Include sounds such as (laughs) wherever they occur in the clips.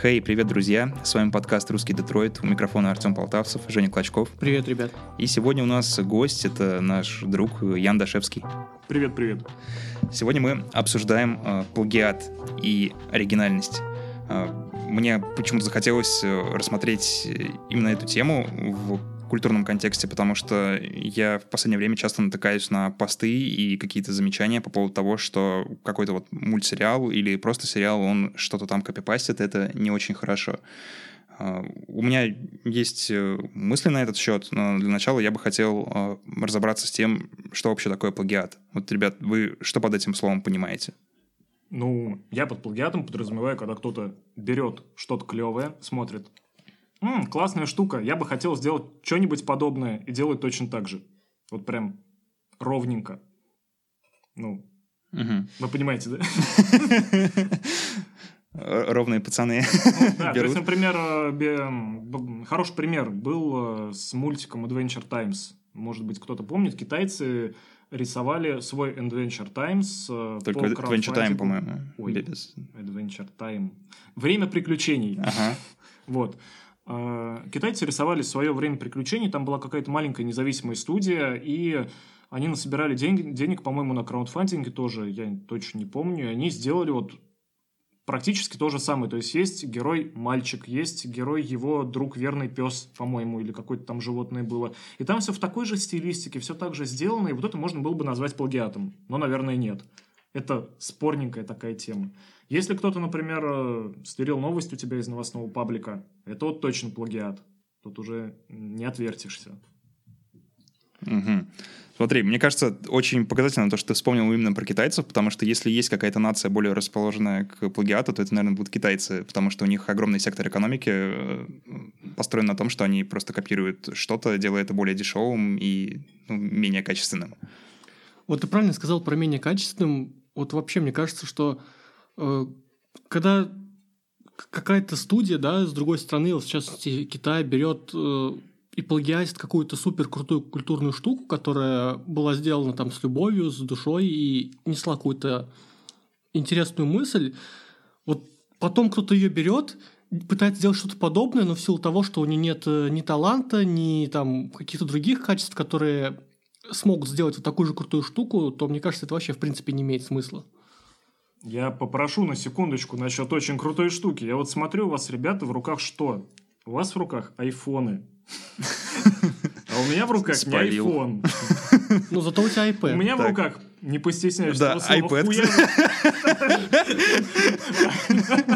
Хей, hey, привет, друзья! С вами подкаст «Русский Детройт». У микрофона Артем Полтавцев, Женя Клочков. Привет, ребят. И сегодня у нас гость, это наш друг Ян Дашевский. Привет, привет. Сегодня мы обсуждаем э, плагиат и оригинальность. Э, мне почему-то захотелось э, рассмотреть именно эту тему в культурном контексте, потому что я в последнее время часто натыкаюсь на посты и какие-то замечания по поводу того, что какой-то вот мультсериал или просто сериал, он что-то там копипастит, это не очень хорошо. А, у меня есть э, мысли на этот счет, но для начала я бы хотел а, разобраться с тем, что вообще такое плагиат. Вот, ребят, вы что под этим словом понимаете? Ну, я под плагиатом подразумеваю, когда кто-то берет что-то клевое, смотрит, М, классная штука, я бы хотел сделать что-нибудь подобное и делать точно так же. Вот прям ровненько. Ну, угу. вы понимаете, да? Ровные пацаны. Ну, да, то есть, например, э, хороший пример был э, с мультиком Adventure Times. Может быть, кто-то помнит, китайцы рисовали свой Adventure Times. Э, Только Adventure Time, по-моему. Ой, Adventure Time. Время приключений. Ага. Вот. А, китайцы рисовали в свое время приключений, там была какая-то маленькая независимая студия, и они насобирали денег, денег по-моему, на краундфандинге тоже, я точно не помню, и они сделали вот практически то же самое. То есть есть герой мальчик, есть герой его друг верный пес, по-моему, или какое-то там животное было. И там все в такой же стилистике, все так же сделано, и вот это можно было бы назвать плагиатом. Но, наверное, нет. Это спорненькая такая тема. Если кто-то, например, э, стырил новость у тебя из новостного паблика, это вот точно плагиат. Тут уже не отвертишься. Угу. Смотри, мне кажется, очень показательно то, что ты вспомнил именно про китайцев, потому что если есть какая-то нация более расположенная к плагиату, то это, наверное, будут китайцы, потому что у них огромный сектор экономики э, построен на том, что они просто копируют что-то, делая это более дешевым и ну, менее качественным. Вот ты правильно сказал про менее качественным. Вот вообще мне кажется, что Э, когда какая-то студия, да, с другой стороны, вот в частности Китай берет э, и плагиатит какую-то супер крутую культурную штуку, которая была сделана там с любовью, с душой и несла какую-то интересную мысль, вот потом кто-то ее берет, пытается сделать что-то подобное, но в силу того, что у нее нет э, ни таланта, ни там каких-то других качеств, которые смогут сделать вот такую же крутую штуку, то мне кажется, это вообще в принципе не имеет смысла. Я попрошу на секундочку насчет очень крутой штуки. Я вот смотрю, у вас, ребята, в руках что? У вас в руках айфоны. А у меня в руках не айфон. Ну, зато у тебя iPad. У меня в руках, не постесняюсь да, iPad.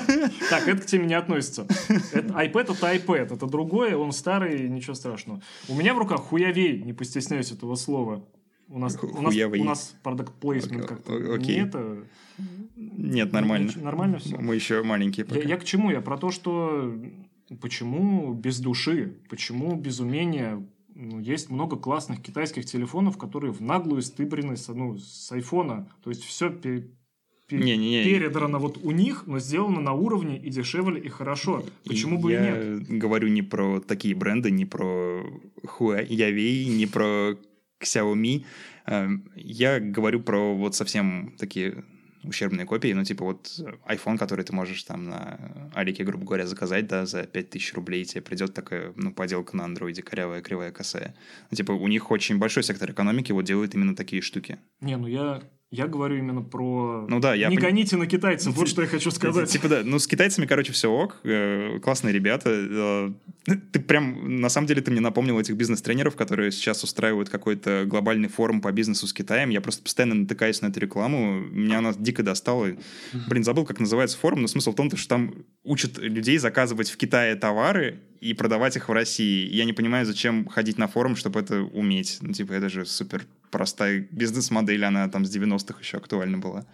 (laughs) Так, это к теме не относится. iPad это iPad, это другое, он старый, ничего страшного. У меня в руках хуявей, не постесняюсь этого слова. У нас, у нас, у нас продукт плейсмент как-то не это... Нет, нормально. Нормально все. Мы еще маленькие пока. Я, я к чему? Я про то, что почему без души, почему без умения ну, есть много классных китайских телефонов, которые в наглую стыбрены с, ну, с айфона. То есть все пер, пер, не, не, не. передрано вот у них, но сделано на уровне и дешевле, и хорошо. Почему и бы я и нет? говорю не про такие бренды, не про Huawei, не про Xiaomi. Эм, я говорю про вот совсем такие ущербные копии, ну, типа вот iPhone, который ты можешь там на Алике, грубо говоря, заказать, да, за 5000 рублей, тебе придет такая, ну, поделка на андроиде, корявая, кривая, косая. Ну, типа у них очень большой сектор экономики вот делают именно такие штуки. Не, ну я я говорю именно про... Ну да, я... Не гоните на китайцев, вот что я хочу сказать. Типа да, ну с китайцами, короче, все ок, э, классные ребята. Э, ты прям, на самом деле, ты мне напомнил этих бизнес-тренеров, которые сейчас устраивают какой-то глобальный форум по бизнесу с Китаем. Я просто постоянно натыкаюсь на эту рекламу, меня она дико достала. Блин, забыл, как называется форум, но смысл в том, что там учат людей заказывать в Китае товары и продавать их в России. Я не понимаю, зачем ходить на форум, чтобы это уметь. Ну, типа, это же супер простая бизнес-модель, она там с 90-х еще актуальна была.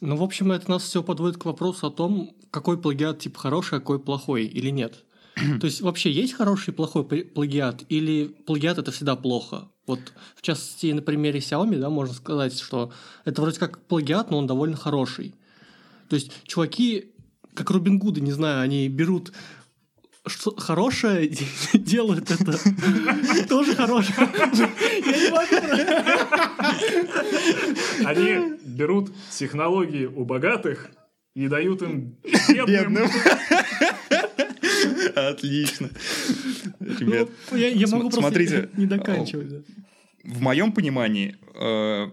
Ну, в общем, это нас все подводит к вопросу о том, какой плагиат тип хороший, а какой плохой или нет. (clears throat) То есть вообще есть хороший и плохой плагиат, или плагиат это всегда плохо? Вот в частности на примере Xiaomi, да, можно сказать, что это вроде как плагиат, но он довольно хороший. То есть чуваки, как Робин Гуды, не знаю, они берут что хорошее (laughs) делают это (laughs) тоже хорошее. Они берут технологии у богатых и дают им бедным. Отлично. Ребят, Ну, я, я могу смотрите, просто (laughs) не доканчивать. в моем понимании э,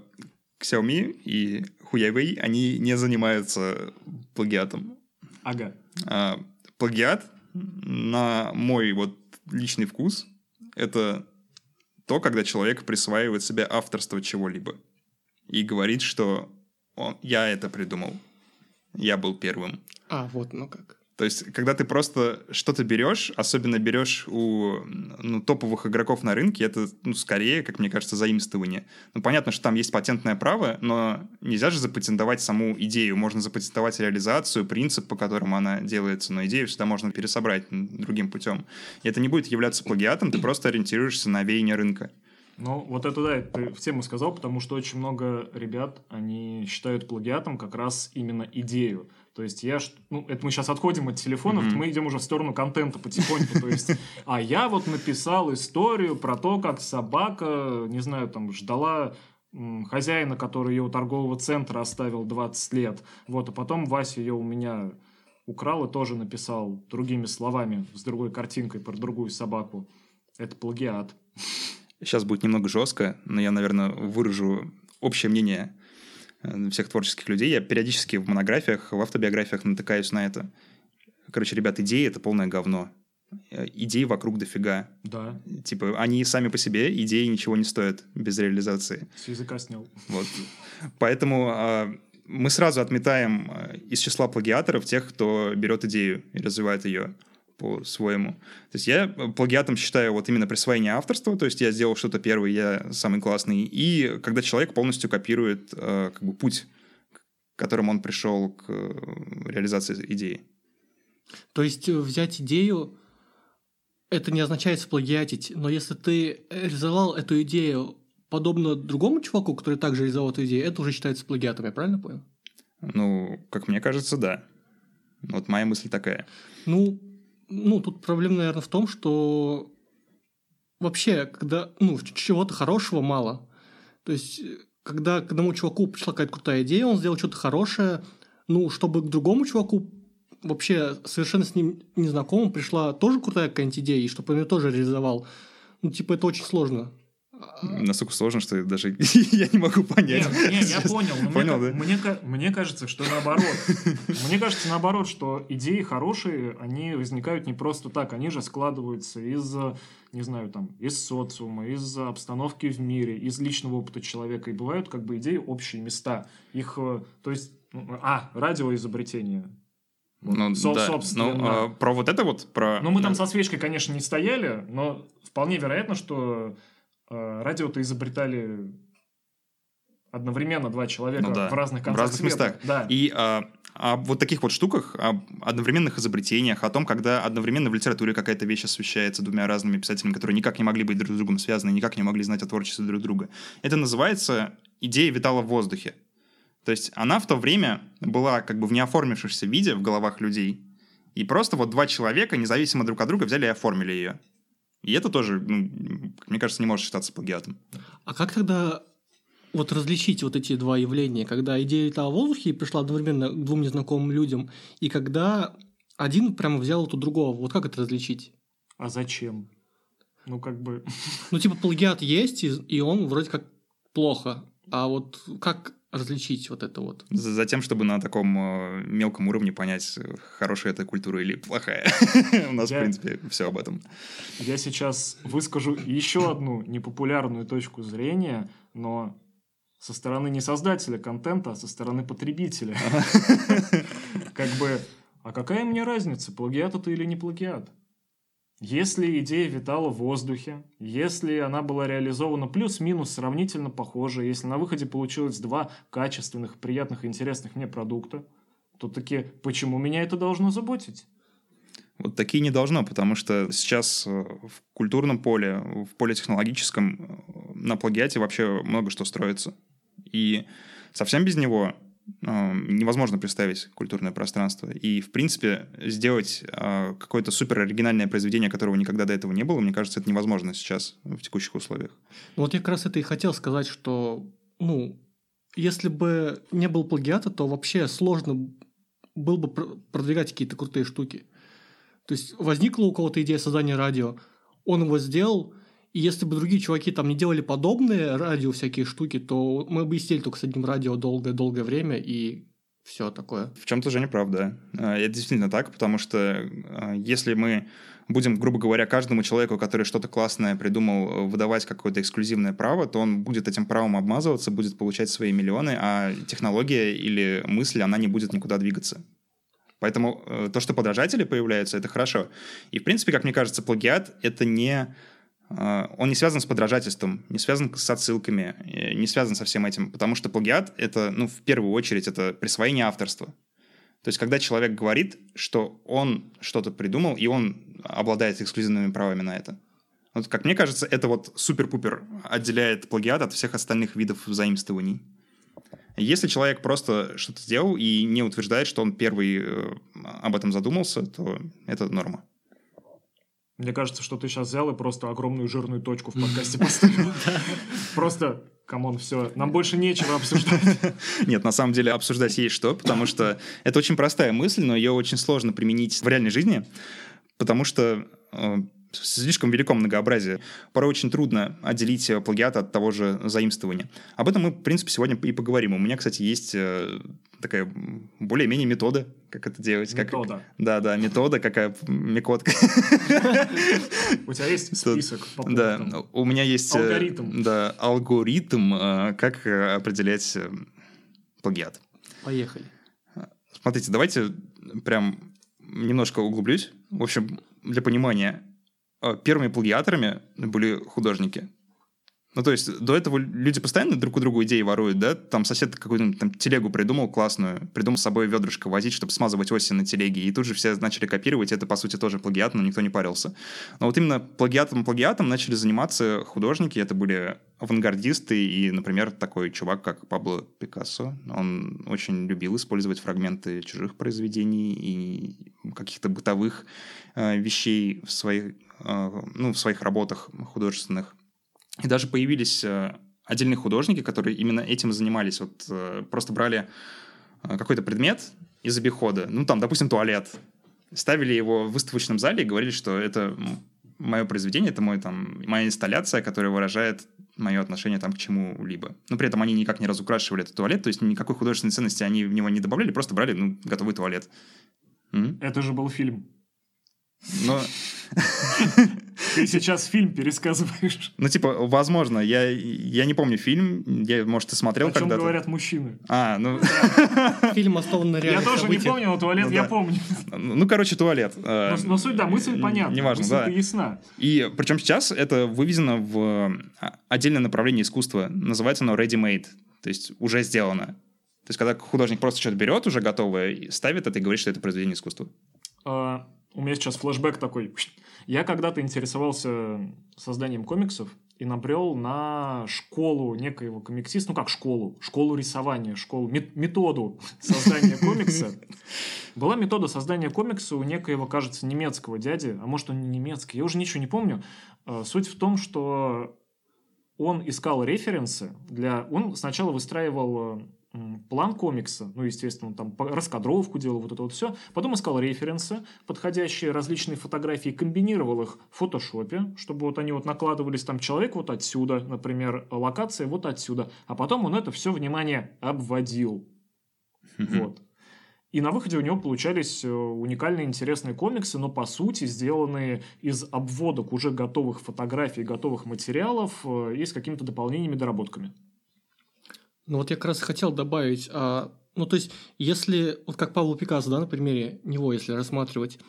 Xiaomi и Huawei, они не занимаются плагиатом. Ага. А, плагиат, на мой вот личный вкус, это то, когда человек присваивает себе авторство чего-либо и говорит, что он, я это придумал, я был первым. А, вот, ну как. То есть, когда ты просто что-то берешь, особенно берешь у ну, топовых игроков на рынке, это, ну, скорее, как мне кажется, заимствование. Ну, понятно, что там есть патентное право, но нельзя же запатентовать саму идею. Можно запатентовать реализацию, принцип, по которому она делается, но идею всегда можно пересобрать другим путем. И это не будет являться плагиатом, ты просто ориентируешься на веяние рынка. Ну, вот это да, ты в тему сказал, потому что очень много ребят, они считают плагиатом как раз именно идею. То есть я, ну, это мы сейчас отходим от телефонов, Мгм. мы идем уже в сторону контента потихоньку. То есть, а я вот написал историю про то, как собака, не знаю, там, ждала хозяина, который ее у торгового центра оставил 20 лет. Вот, а потом Вася ее у меня украл и тоже написал другими словами, с другой картинкой про другую собаку. Это плагиат. Сейчас будет немного жестко, но я, наверное, выражу общее мнение всех творческих людей. Я периодически в монографиях, в автобиографиях натыкаюсь на это. Короче, ребят, идеи — это полное говно. Э, Идей вокруг дофига. Да, Типа, они сами по себе, идеи ничего не стоят без реализации. с языка снял. Вот. Поэтому а, мы сразу отметаем а, из числа плагиаторов тех, кто берет идею и развивает ее по-своему. То есть я плагиатом считаю вот именно присвоение авторства, то есть я сделал что-то первый, я самый классный, и когда человек полностью копирует а, как бы путь, к которому он пришел к э, реализации идеи. То есть э, взять идею, это не означает сплагиатить, но если ты реализовал эту идею подобно другому чуваку, который также реализовал эту идею, это уже считается плагиатом, я правильно понял? Ну, как мне кажется, да. Вот моя мысль такая. Ну, ну, тут проблема, наверное, в том, что вообще, когда, ну, чего-то хорошего мало. То есть, когда к одному чуваку пришла какая-то крутая идея, он сделал что-то хорошее, ну, чтобы к другому чуваку вообще совершенно с ним незнакомым пришла тоже крутая какая-нибудь идея, и чтобы он ее тоже реализовал. Ну, типа, это очень сложно. Настолько сложно, что даже (laughs) я не могу понять. Не, не, я понял. мне Понял, ка- да? Мне, мне кажется, что наоборот. (laughs) Мне кажется, наоборот, что идеи хорошие, они возникают не просто так. Они же складываются из, не знаю, там, из социума, из обстановки в мире, из личного опыта человека. И бывают как бы идеи общие места. Их, э, то есть, ну, а, радиоизобретение. Ну, со- да. собственно. Ну, а, про вот это вот, про... Ну, мы там со свечкой, конечно, не стояли, но вполне вероятно, что радио-то изобретали одновременно два человека Ну да, в разных в концах разных света. местах. Да. И а, о вот таких вот штуках, об одновременных изобретениях, о том, когда одновременно в литературе какая-то вещь освещается двумя разными писателями, которые никак не могли быть друг с другом связаны, никак не могли знать о творчестве друг друга. Это называется «идея витала в воздухе». То есть она в то время была как бы в неоформившемся виде в головах людей, и просто вот два человека, независимо друг от друга, взяли и оформили ее. И это тоже, ну, мне кажется, не может считаться плагиатом. А как тогда вот различить вот эти два явления, когда идея летала в воздухе и пришла одновременно к двум незнакомым людям, и когда один прямо взял эту другого, вот как это различить? А зачем? Ну, как бы... Ну, типа, плагиат есть, и он вроде как плохо. А вот как различить вот это вот? За- Затем, чтобы на таком э, мелком уровне понять, э, хорошая это культура или плохая. (laughs) У нас, в принципе, все об этом. Я сейчас выскажу еще одну непопулярную точку зрения, но со стороны не создателя контента, а со стороны потребителя. (laughs) Как бы, а какая мне разница, плагиат это или не плагиат? Если идея витала в воздухе, если она была реализована плюс-минус сравнительно похоже, если на выходе получилось два качественных, приятных и интересных мне продукта, то таки почему меня это должно заботить? Вот такие не должно, потому что сейчас э, в культурном поле, в поле технологическом э, на плагиате вообще много что строится. И совсем без него невозможно представить культурное пространство. И, в принципе, сделать э, какое-то супер оригинальное произведение, которого никогда до этого не было, мне кажется, это невозможно сейчас в текущих условиях. Вот я как раз это и хотел сказать, что, ну, если бы не было плагиата, то вообще сложно был бы продвигать какие-то крутые штуки. То есть возникла у кого-то идея создания радио, он его сделал, и если бы другие чуваки там не делали подобные радио всякие штуки, то мы бы сидели только с одним радио долгое-долгое время, и все такое. В чем-то же неправда. А, это действительно так, потому что а, если мы будем, грубо говоря, каждому человеку, который что-то классное придумал, выдавать какое-то эксклюзивное право, то он будет этим правом обмазываться, будет получать свои миллионы, а технология или мысль, она не будет никуда двигаться. Поэтому э, то, что подражатели появляются, это хорошо. И, в принципе, как мне кажется, плагиат — это не он не связан с подражательством, не связан с отсылками, э, не связан со всем этим, потому что плагиат — это, ну, в первую очередь, это присвоение авторства. То есть, когда человек говорит, что он что-то придумал, и он обладает эксклюзивными правами на это. Вот, как мне кажется, это вот супер-пупер отделяет плагиат от всех остальных видов заимствований. Если человек просто что-то сделал и не утверждает, что он первый э, об этом задумался, то это норма. Мне кажется, что ты сейчас взял и просто огромную жирную точку в (laughs) подкасте поставил. (laughs) Просто, come on, все, нам больше нечего обсуждать. (laughs) Нет, на самом деле обсуждать есть что, потому что это очень простая мысль, но ее очень сложно применить в реальной жизни, потому что э, слишком велико многообразие. Порой очень трудно отделить э, плагиат от того же заимствования. Об этом мы, в принципе, сегодня и поговорим. У меня, кстати, есть э, такая более-менее метода, как это делать. Метода. Как, да, да, метода, какая мекотка. (laughs) У тебя есть список Да, у меня есть... Э, алгоритм. Да, алгоритм, как определять плагиат. Поехали. Смотрите, давайте прям немножко углублюсь. В общем, для понимания, Э, первыми плагиаторами были художники. Ну, то есть, до этого люди постоянно друг у друга идеи воруют, да? Там сосед какую-нибудь там телегу придумал классную, придумал с собой ведрышко возить, чтобы смазывать оси на телеге, и тут же все начали копировать, это, по сути, тоже плагиат, но никто не парился. Но вот именно плагиатом-плагиатом начали заниматься художники, это были авангардисты и, например, такой чувак, как Пабло Пикассо. Он очень любил использовать фрагменты чужих произведений и каких-то бытовых э, вещей в своих, э, ну, в своих работах художественных. И даже появились э, отдельные художники, которые именно этим занимались. Вот э, просто брали э, какой-то предмет из обихода, ну там, допустим, туалет, ставили его в выставочном зале и говорили, что это мое произведение, это мой, там, моя инсталляция, которая выражает мое отношение там к чему-либо. Но при этом они никак не разукрашивали этот туалет, то есть никакой художественной ценности они в него не добавляли, просто брали ну, готовый туалет. М? Это же был фильм. Но... (laughs) Ты сейчас фильм пересказываешь. Ну, типа, возможно, я, я не помню фильм, я, может, ты смотрел когда-то. О чем говорят мужчины. А, ну... (laughs) Фильм основан на реальных Я тоже не помню, но туалет я помню. Ну, короче, туалет. Э, но суть, да, мысль понятна. Неважно, да. ясна. И причем сейчас это выведено в а, отдельное направление искусства. Называется оно ready-made, то есть уже сделано. То есть, когда художник просто что-то берет уже готовое, ставит это и говорит, что это произведение искусства. А, у меня сейчас флешбэк такой. Я когда-то интересовался созданием комиксов и набрел на школу некоего комиксиста, ну как школу, школу рисования, школу, методу создания комикса. (laughs) Была метода создания комикса у некоего, кажется, немецкого дяди, а может он не немецкий, я уже ничего не помню. А, суть в том, что он искал референсы для... Он сначала выстраивал план комикса, ну, естественно, он там раскадровку делал, вот это вот все. Потом искал референсы, подходящие различные фотографии, комбинировал их в фотошопе, чтобы вот они вот накладывались там человек вот отсюда, например, локация вот отсюда. А потом он это все, внимание, обводил. Вот. И на выходе у него получались э, уникальные интересные комиксы, но по сути сделанные из обводок уже готовых фотографий, готовых материалов э, и с какими-то дополнениями, доработками. Ну вот я как раз хотел добавить, а, ну то есть если, вот как Павло Пикассо, да, на примере него, если рассматривать,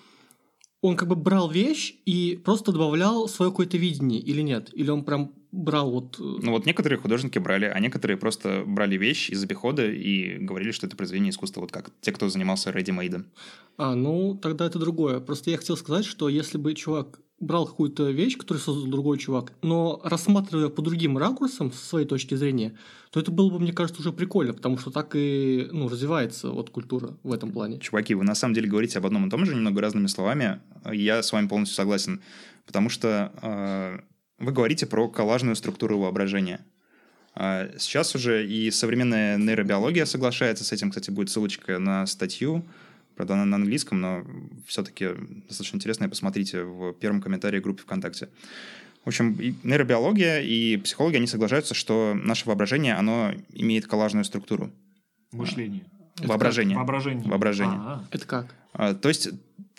он как бы брал вещь и просто добавлял свое какое-то видение или нет? Или он прям брал вот... Э, ну вот некоторые художники брали, а некоторые просто брали вещь из обихода и говорили, что это произведение искусства, вот как те, кто занимался ready-made. А, ну тогда это другое. Просто я хотел сказать, что если бы чувак брал какую-то вещь, которую создал другой чувак, но рассматривая по другим ракурсам, со своей точки зрения, то это было бы, мне кажется, уже прикольно, потому что так и ну, развивается вот культура в этом плане. Чуваки, вы на самом деле говорите об одном и том же, немного разными словами. Я с вами полностью согласен, потому что э, вы говорите про коллажную структуру воображения. Э, сейчас уже и современная нейробиология соглашается с этим, кстати, будет ссылочка на статью Правда, она на английском, но все-таки достаточно интересная. Посмотрите в первом комментарии группы ВКонтакте. В общем, и нейробиология и психология, они соглашаются, что наше воображение, оно имеет коллажную структуру. Мышление. Воображение. Воображение. Воображение. А, Это как? А, То есть,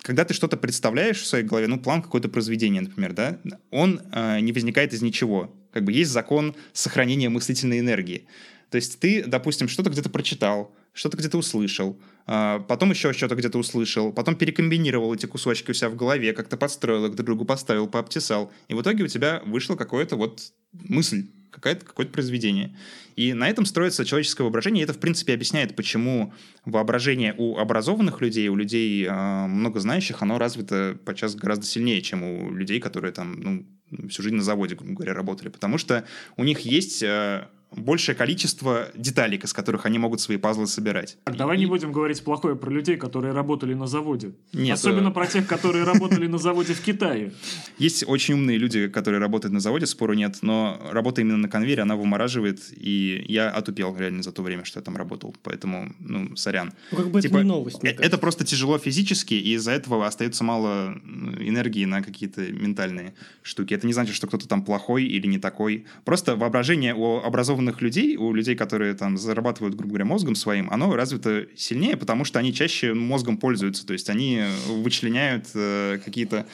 когда ты что-то представляешь в своей голове, ну, план какое-то произведение, например, да, он а, не возникает из ничего. Как бы есть закон сохранения мыслительной энергии. То есть ты, допустим, что-то где-то прочитал, что-то где-то услышал, а, потом еще что-то где-то услышал, потом перекомбинировал эти кусочки у себя в голове, как-то подстроил их друг другу, поставил, пообтесал. И в итоге у тебя вышло какое-то вот мысль, какое-то, какое-то произведение. И на этом строится человеческое воображение, и это, в принципе, объясняет, почему воображение у образованных людей, у людей э, много знающих, оно развито подчас гораздо сильнее, чем у людей, которые там, ну, всю жизнь на заводе, грубо говоря, работали. Потому что у них есть э, большее количество деталек, из которых они могут свои пазлы собирать. Так, давай не будем говорить плохое про людей, которые работали на заводе. Нет, Особенно э, про тех, которые (laughs) работали на заводе в Китае. Есть очень умные люди, которые работают на заводе, спору нет, но работа именно на конвейере, она вымораживает, и я отупел реально за то время, что я там работал, поэтому, ну, сорян. Ну, как бы Типа, это не новость, мне Э, Это просто тяжело физически, и из-за этого остается мало м, энергии на какие-то ментальные штуки. Это не значит, что кто-то там плохой или не такой. Просто воображение у образованных людей, у людей, которые там зарабатывают, грубо говоря, мозгом своим, оно развито сильнее, потому что они чаще мозгом пользуются. То есть они вычленяют э, какие-то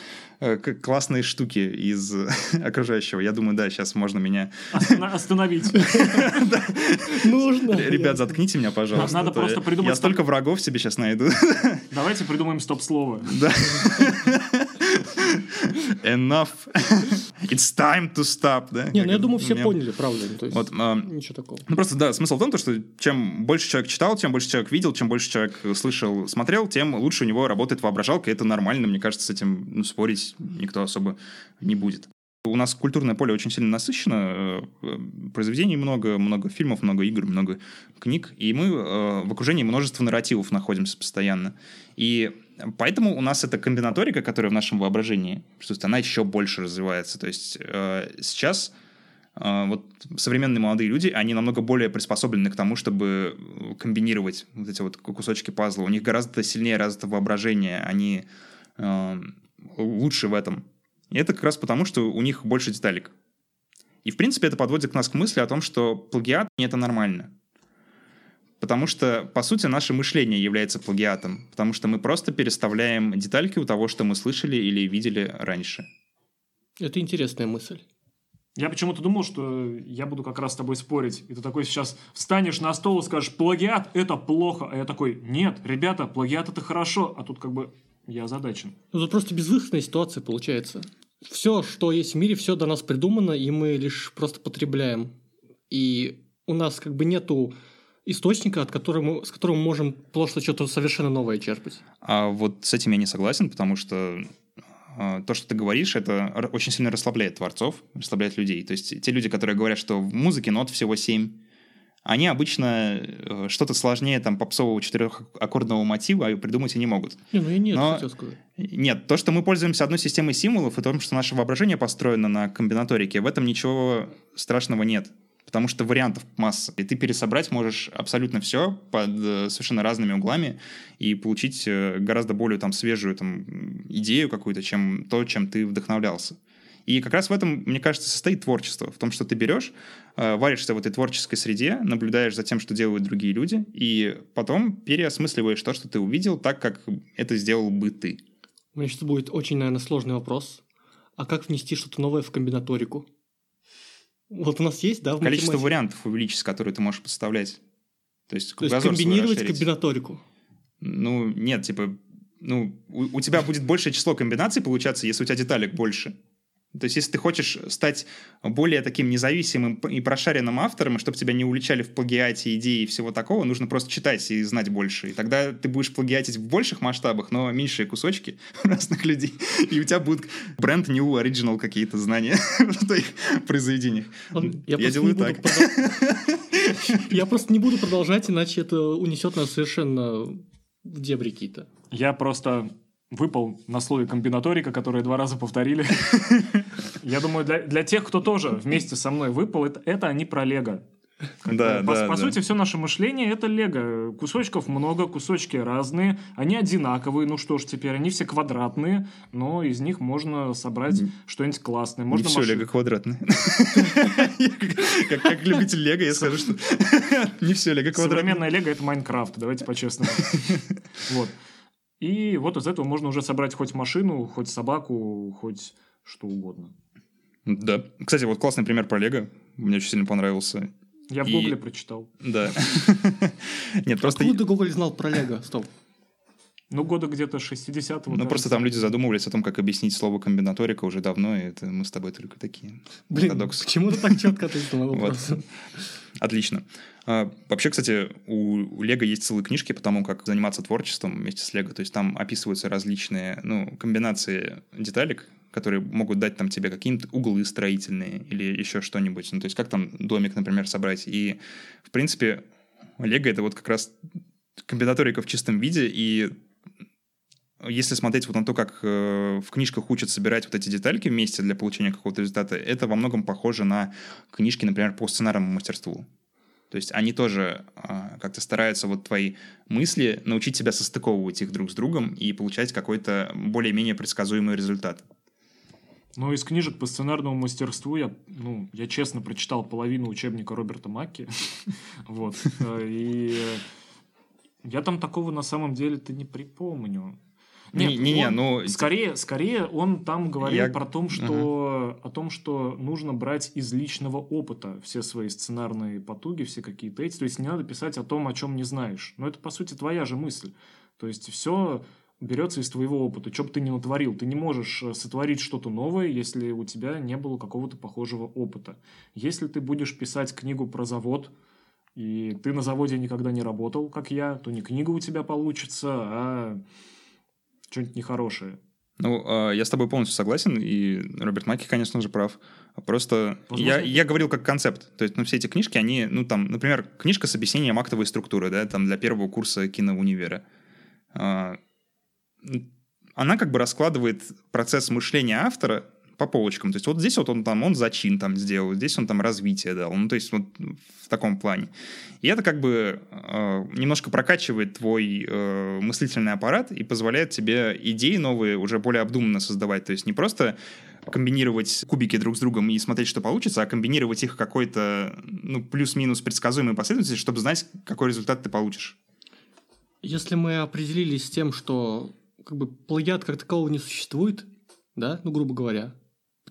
классные штуки из (laughs) окружающего. Я думаю, да, сейчас можно меня... Остановить. (laughs) Нужно. Ребят, заткните меня, пожалуйста. Надо то просто я- придумать, Я столько врагов себе сейчас найду. (laughs) Давайте придумаем стоп-слово. Да. Enough. It's time to stop, да? Не, ну я думаю, все поняли, правда. То есть, Вот, а, ничего такого. ну просто, да, смысл в том, то, что чем больше человек читал, чем больше человек видел, чем больше человек слышал, смотрел, тем лучше у него работает воображалка, и это нормально, мне кажется, с этим ну, спорить никто особо не будет. У нас культурное поле очень сильно насыщено, э, э, произведений много, много фильмов, много игр, много книг, и мы э, в окружении множества нарративов находимся постоянно. И поэтому у нас эта комбинаторика, которая в нашем воображении присутствует, она еще больше развивается. То есть сейчас вот современные молодые люди, они намного более приспособлены к тому, чтобы комбинировать вот эти вот кусочки пазла. У них гораздо сильнее развито воображение, они лучше в этом. И это как раз потому, что у них больше деталек. И, в принципе, это подводит нас к мысли о том, что плагиат — это нормально. Потому что, по сути, наше мышление является плагиатом. Потому что мы просто переставляем детальки у того, что мы слышали или видели раньше. Это интересная мысль. Я почему-то думал, что я буду как раз с тобой спорить. И ты такой сейчас встанешь на стол и скажешь, плагиат — это плохо. А я такой, нет, ребята, плагиат — это хорошо. А тут как бы я озадачен. Ну, тут просто безвыходная ситуация получается. Все, что есть в мире, все до нас придумано, и мы лишь просто потребляем. И у нас как бы нету источника, от которого мы, с которым мы можем просто что-то совершенно новое черпать. А вот с этим я не согласен, потому что э, то, что ты говоришь, это очень сильно расслабляет творцов, расслабляет людей. То есть те люди, которые говорят, что в музыке нот всего семь, они обычно э, что-то сложнее там попсового четырехаккордного мотива придумать и не могут. Не, ну я не это Но- хотел сказать. Нет, то, что мы пользуемся одной системой символов, и то, что наше воображение построено на комбинаторике, в этом ничего страшного нет. Потому что вариантов масса. И ты пересобрать можешь абсолютно все под э, совершенно разными углами и получить э, гораздо более там свежую там, идею какую-то, чем то, чем ты вдохновлялся. И как раз в этом, мне кажется, состоит творчество. В том, что ты берешь, э, варишься в этой творческой среде, наблюдаешь за тем, что делают другие люди, и потом переосмысливаешь то, что ты увидел, так, как это сделал бы ты. У меня сейчас будет очень, наверное, сложный вопрос. А как внести что-то новое в комбинаторику? Вот у нас есть, да, в количество математике? вариантов увеличить, которые ты можешь подставлять. То есть, То есть комбинировать расширить. комбинаторику. Ну, нет, типа, ну, у, у тебя будет большее число комбинаций получаться, если у тебя деталек больше. То есть, если ты хочешь стать более таким независимым и прошаренным автором, и чтобы тебя не уличали в плагиате идеи и всего такого, нужно просто читать и знать больше. И тогда ты будешь плагиатить в больших масштабах, но меньшие кусочки (laughs) разных людей. И у тебя будет бренд new original какие-то знания (laughs) в твоих произведениях. Ладно, Я, делаю так. (laughs) Я просто не буду продолжать, иначе это унесет нас совершенно в дебри какие-то. Я просто выпал на слой комбинаторика, которые два раза повторили. (laughs) Я думаю, для, для тех, кто тоже вместе со мной выпал, это, это они про Лего. Да, по, да, по да. сути, все наше мышление это лего. Кусочков много, кусочки разные, они одинаковые, ну что ж теперь, они все квадратные, но из них можно собрать что-нибудь классное. Можно Не все машин- лего квадратное. (laughs) (laughs) Как любитель лего, я скажу, что не все лего квадратное. Современная лего это Майнкрафт, давайте по-честному. Вот. И вот из этого можно уже собрать хоть машину, хоть собаку, хоть что угодно. Да. Кстати, вот классный пример про лего. Мне очень сильно понравился. Я в И- гугле прочитал. Да. (laughs) Нет, просто... Откуда Google знал про Лего? Стоп. Ну, года где-то 60-го. Ну, просто там люди задумывались о том, как объяснить слово комбинаторика уже давно, и это мы с тобой только такие Блин, почему ты так четко ответил на вопрос? Вот. Отлично. А, вообще, кстати, у, Лего есть целые книжки по тому, как заниматься творчеством вместе с Лего. То есть там описываются различные ну, комбинации деталек, которые могут дать там тебе какие-то углы строительные или еще что-нибудь. Ну, то есть как там домик, например, собрать. И, в принципе, Лего — это вот как раз комбинаторика в чистом виде, и если смотреть вот на то, как э, в книжках учат собирать вот эти детальки вместе для получения какого-то результата, это во многом похоже на книжки, например, по сценарному мастерству. То есть они тоже а, как-то стараются вот твои мысли научить тебя состыковывать их друг с другом и получать какой-то более-менее предсказуемый результат. Ну, из книжек по сценарному мастерству я, ну, я честно прочитал половину учебника Роберта Макки. (laughs) Вот. Э, И я там такого на самом деле-то не припомню. Нет, Не-не-не, он- ну, скорее, скорее он там говорил Я- про том, что о том, что нужно брать из личного опыта все свои сценарные потуги, все какие-то эти. То есть не надо писать о том, о чем не знаешь. Но это по сути твоя же мысль. То есть все берется из твоего опыта. Что бы ты ни натворил, ты не можешь э, сотворить что-то новое, если у тебя не было какого-то похожего опыта. Если ты будешь писать книгу про завод, и ты на заводе никогда не работал, как я, то не книга у тебя получится, а что-нибудь нехорошее. Ну, э, я с тобой полностью согласен, и Роберт Маки, конечно же, прав. Просто Возможно, я, я говорил как концепт. То есть, ну, все эти книжки, они, ну, там, например, книжка с объяснением актовой структуры, да, там, для первого курса киноунивера. А, Она как бы раскладывает процесс мышления автора по полочкам. То есть вот здесь вот он там, он зачин там сделал, здесь он там развитие дал. Ну, то есть вот в таком плане. И это как бы э, немножко прокачивает твой э, мыслительный аппарат и позволяет тебе идеи новые уже более обдуманно создавать. То есть не просто комбинировать кубики друг с другом и смотреть, что получится, а комбинировать их какой-то ну, плюс-минус предсказуемой последовательности, чтобы знать, какой результат ты получишь. Если мы определились с тем, что как бы плагиат как такового не существует, да, ну, грубо говоря,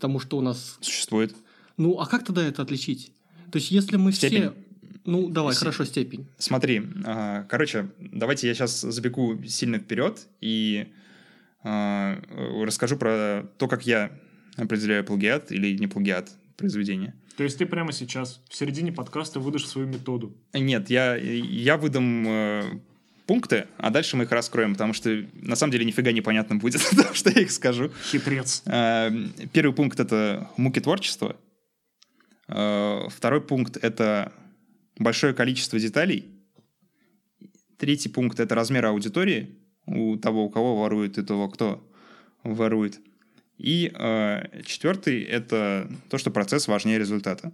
потому что у нас... Существует. Ну, а как тогда это отличить? То есть, если мы Степень. все... Ну, давай, Се- хорошо, степень. Смотри, а, короче, давайте я сейчас забегу сильно вперед и а, расскажу про то, как я определяю плагиат или не плагиат произведения. То есть ты прямо сейчас в середине подкаста выдашь свою методу. Нет, я, я выдам э, пункты, а дальше мы их раскроем, потому что на самом деле нифига непонятно будет, (laughs) потому что я их скажу. Хитрец. Э, Первый пункт — это муки творчества. Э, Второй пункт — это большое количество деталей. Третий пункт — это размер аудитории у того, у кого ворует, и того, кто ворует. И э, четвертый — это то, что процесс важнее результата.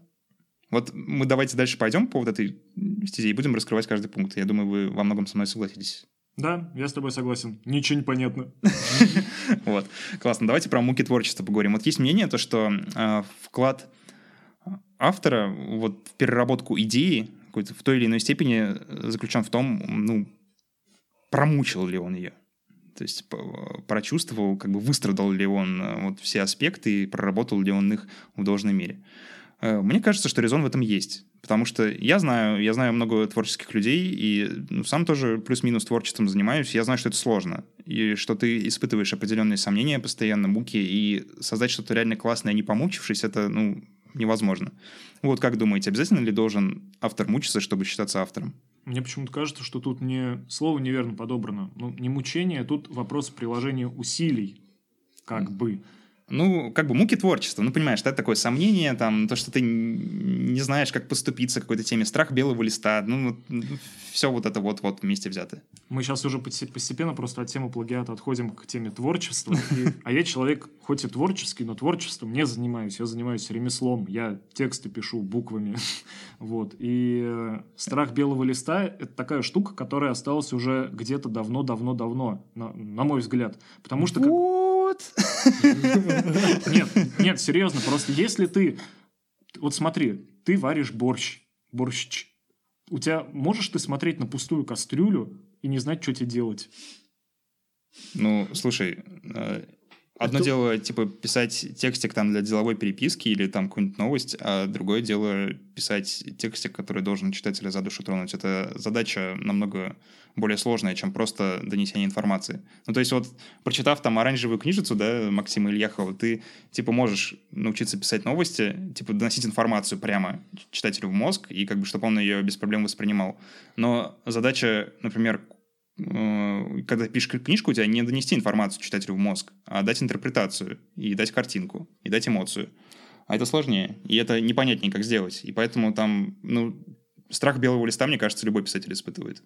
Вот мы давайте дальше пойдем по вот этой стезе и будем раскрывать каждый пункт. Я думаю, вы во многом со мной согласитесь. Да, я с тобой согласен. Ничего не понятно. (laughs) Вот, классно. Давайте про муки творчества поговорим. Вот есть мнение, то, что э, вклад автора вот, в переработку идеи какой-то в той или иной степени заключен в том, ну, промучил ли он ее. То есть прочувствовал, как бы выстрадал ли он э, вот все аспекты и проработал ли он их в должной мере. Э, Мне кажется, что резон в этом есть. Потому что я знаю, я знаю много творческих людей, и ну, сам тоже плюс-минус творчеством занимаюсь. Я знаю, что это сложно, и что ты испытываешь определенные сомнения постоянно, муки, и создать что-то реально классное, не помучившись, это ну, невозможно. Вот как думаете, обязательно ли должен автор мучиться, чтобы считаться автором? Мне почему-то кажется, что тут не слово неверно подобрано. Ну, не мучение, тут вопрос приложения усилий, как бы. Ну, как бы муки творчества. Ну, понимаешь, это такое сомнение, там, то, что ты не знаешь, как поступиться какой-то теме, страх белого листа, ну, ну все вот это вот-вот вместе взято. Мы сейчас уже постепенно просто от темы плагиата отходим к теме творчества. а я человек, хоть и творческий, но творчеством не занимаюсь. Я занимаюсь ремеслом, я тексты пишу буквами. (laughs) вот. И э, страх белого листа — это такая штука, которая осталась уже где-то давно-давно-давно, на, на мой взгляд. Потому что... Вот! Нет, нет, серьезно, просто если ты... Вот смотри, ты варишь борщ, борщ. У тебя... Можешь ты смотреть на пустую кастрюлю и не знать, что тебе делать? Ну, слушай, э, Одно Это... дело, типа, писать текстик там для деловой переписки или там какую-нибудь новость, а другое дело писать текстик, который должен читателя за душу тронуть. Это задача намного более сложная, чем просто донесение информации. Ну, то есть вот, прочитав там оранжевую книжицу, да, Максима Ильяхова, ты, типа, можешь научиться писать новости, типа, доносить информацию прямо читателю в мозг, и как бы, чтобы он ее без проблем воспринимал. Но задача, например, когда пишешь книжку, у тебя не донести информацию читателю в мозг, а дать интерпретацию, и дать картинку, и дать эмоцию. А это сложнее, и это непонятнее, как сделать. И поэтому там, ну, страх белого листа, мне кажется, любой писатель испытывает.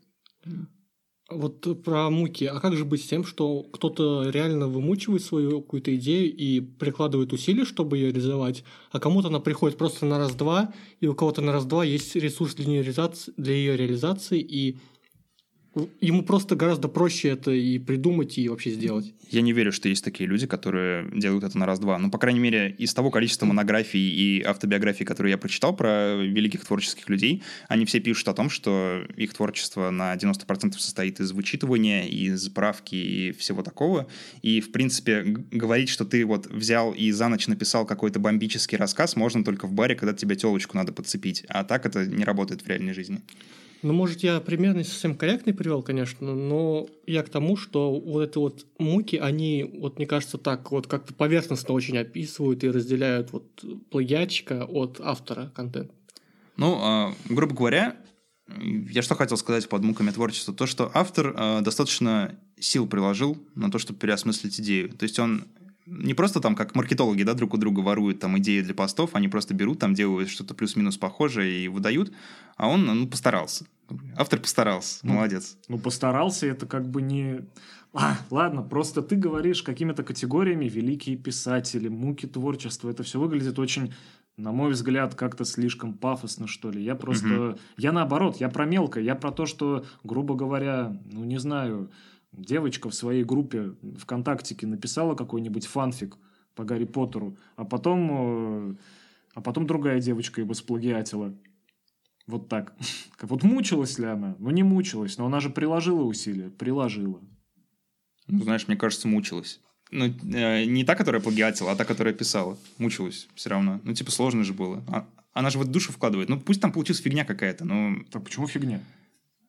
Вот про муки. А как же быть с тем, что кто-то реально вымучивает свою какую-то идею и прикладывает усилия, чтобы ее реализовать, а кому-то она приходит просто на раз-два, и у кого-то на раз-два есть ресурс для реализации, для ее реализации и Ему просто гораздо проще это и придумать, и вообще сделать. Я не верю, что есть такие люди, которые делают это на раз-два. Ну, по крайней мере, из того количества монографий и автобиографий, которые я прочитал про великих творческих людей, они все пишут о том, что их творчество на 90% состоит из вычитывания, из правки и всего такого. И, в принципе, говорить, что ты вот взял и за ночь написал какой-то бомбический рассказ, можно только в баре, когда тебе телочку надо подцепить. А так это не работает в реальной жизни. Ну, может, я примерно не совсем корректный привел, конечно, но я к тому, что вот это вот муки, они, вот мне кажется, так вот как-то поверхностно очень описывают и разделяют вот плагиатчика от автора контента. Ну, э, грубо говоря, я что хотел сказать под муками творчества? То, что автор э, достаточно сил приложил на то, чтобы переосмыслить идею. То есть он не просто там, как маркетологи, да, друг у друга воруют там идеи для постов, они просто берут, там делают что-то плюс-минус похожее и выдают, а он, ну, постарался. Автор постарался, ну, молодец. Ну, постарался, это как бы не... А, ладно, просто ты говоришь какими-то категориями великие писатели, муки творчества. Это все выглядит очень, на мой взгляд, как-то слишком пафосно, что ли. Я просто... Угу. Я наоборот, я про мелкое. Я про то, что, грубо говоря, ну, не знаю, девочка в своей группе ВКонтактике написала какой-нибудь фанфик по Гарри Поттеру, а потом, э, а потом другая девочка его сплагиатила. Вот так. (laughs) Вот мучилась ли она? Ну, не мучилась, но она же приложила усилия. Приложила. Ну, знаешь, мне кажется, мучилась. Ну, э, не та, которая плагиатила, а та, которая писала. Мучилась все равно. Ну, типа, сложно же было. А, она же вот душу вкладывает. Ну, пусть там получилась фигня какая-то, но... Так почему фигня?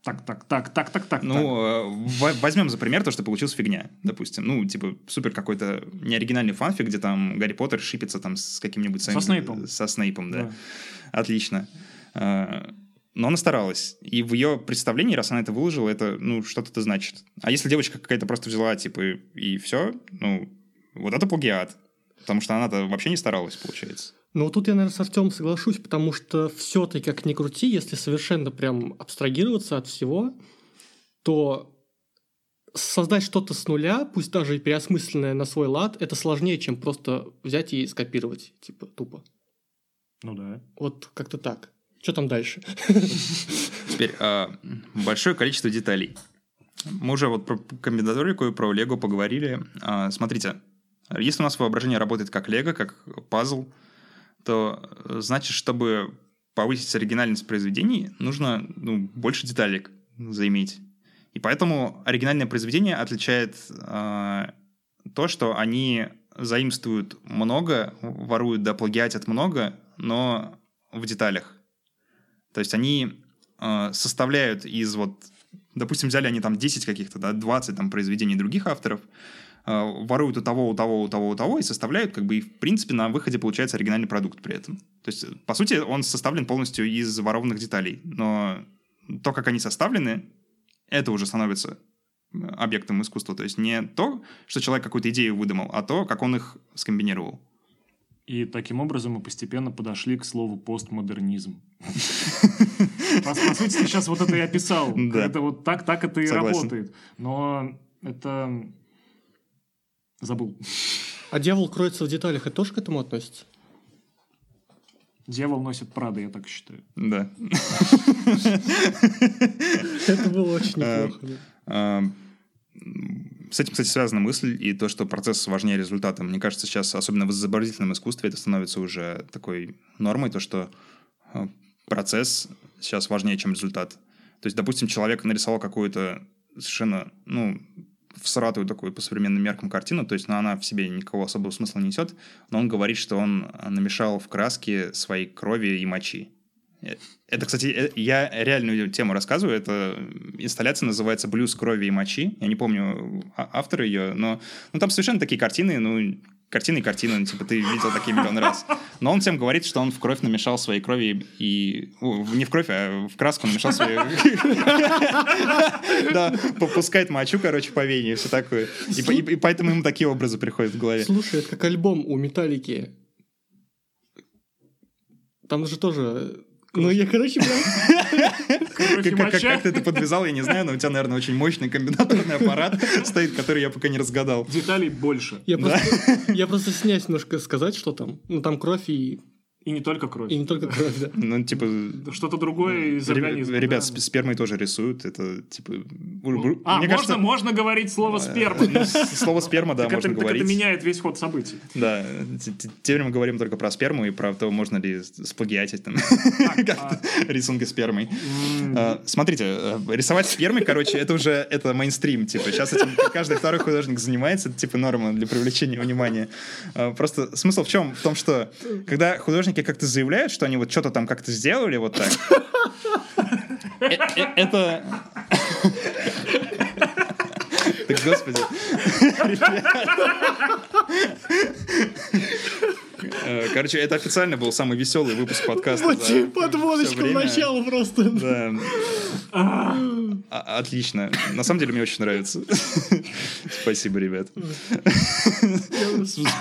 Так, так, так, так, так, так. Ну, так. возьмем за пример то, что получилась фигня, допустим. Ну, типа, супер какой-то неоригинальный фанфик, где там Гарри Поттер шипится там с каким-нибудь... Со Снейпом. Со Снейпом, да. да. Отлично. А, но она старалась. И в ее представлении, раз она это выложила, это, ну, что-то это значит. А если девочка какая-то просто взяла, типа, и все, ну, вот это плагиат. Потому что она-то вообще не старалась, получается. Ну, тут я, наверное, с Артемом соглашусь, потому что все-таки, как ни крути, если совершенно прям абстрагироваться от всего, то создать что-то с нуля, пусть даже и переосмысленное на свой лад, это сложнее, чем просто взять и скопировать, типа, тупо. Ну да. Вот как-то так. Что там дальше? Теперь а, большое количество деталей. Мы уже вот про комбинаторику и про Лего поговорили. А, смотрите, если у нас воображение работает как Лего, как пазл, то э, значит, чтобы повысить оригинальность произведений, нужно ну, больше деталек заиметь. И поэтому оригинальное произведение отличает э, то, что они заимствуют много, воруют да плагиатят много, но в деталях. То есть они э, составляют из вот, допустим, взяли они там 10 каких-то, да, 20 там произведений других авторов, воруют у того, у того, у того, у того и составляют, как бы, и в принципе на выходе получается оригинальный продукт при этом. То есть, по сути, он составлен полностью из ворованных деталей, но то, как они составлены, это уже становится объектом искусства. То есть не то, что человек какую-то идею выдумал, а то, как он их скомбинировал. И таким образом мы постепенно подошли к слову постмодернизм. (laughs) По сути, сейчас вот это и описал. Это вот так, так это и работает. Но это... Забыл. А дьявол кроется в деталях, это тоже к этому относится? Дьявол носит Прада, я так считаю. Да. Это было очень неплохо. А, с этим, кстати, связана мысль и то, что процесс важнее результата. Мне кажется, сейчас, особенно в изобразительном искусстве, это становится уже такой нормой, то, что а, процесс сейчас важнее, чем результат. То есть, допустим, человек нарисовал какую-то совершенно, ну, всратую такую по современным меркам картину, то есть ну, она в себе никакого особого смысла не несет, но он говорит, что он намешал в краске своей крови и мочи. Это, кстати, э, я реальную тему рассказываю. Это инсталляция называется «Блюз крови и мочи». Я не помню а, автора ее, но ну, там совершенно такие картины, ну, картины и картины, ну, типа, ты видел такие миллион раз. Но он всем говорит, что он в кровь намешал своей крови и... Не в кровь, а в краску намешал своей... (laughs) Да, попускает мочу, короче, по вене и все такое. И поэтому ему такие образы приходят в голове. Слушай, это как альбом у Металлики. Там же тоже ну, я, короче, прям... (laughs) Как ты это подвязал, я не знаю, но у тебя, наверное, очень мощный комбинаторный аппарат (laughs) стоит, который я пока не разгадал. Деталей больше. Я просто стесняюсь немножко сказать, что там. Ну, там кровь и и не только кровь. И не только кровь, да. Ну, типа... Что-то другое из организма. Ребят, да. спермой тоже рисуют. Это, типа... А, Мне можно, кажется... можно говорить слово сперма. Ну, слово сперма, да, можно говорить. это меняет весь ход событий. Да. Теперь мы говорим только про сперму и про то, можно ли сплагиатить там (laughs) а. рисунки спермой. А, смотрите, э, рисовать спермой, короче, это уже это мейнстрим. Типа, сейчас этим каждый второй художник занимается. Это, типа, норма для привлечения внимания. Просто смысл в чем? В том, что когда художник художники как-то заявляют, что они вот что-то там как-то сделали вот так. Э, э, это... Так, господи. Э, короче, это официально был самый веселый выпуск подкаста. Вот подводочка в начало просто. Да. А, отлично. На самом деле мне очень нравится. Спасибо, ребят.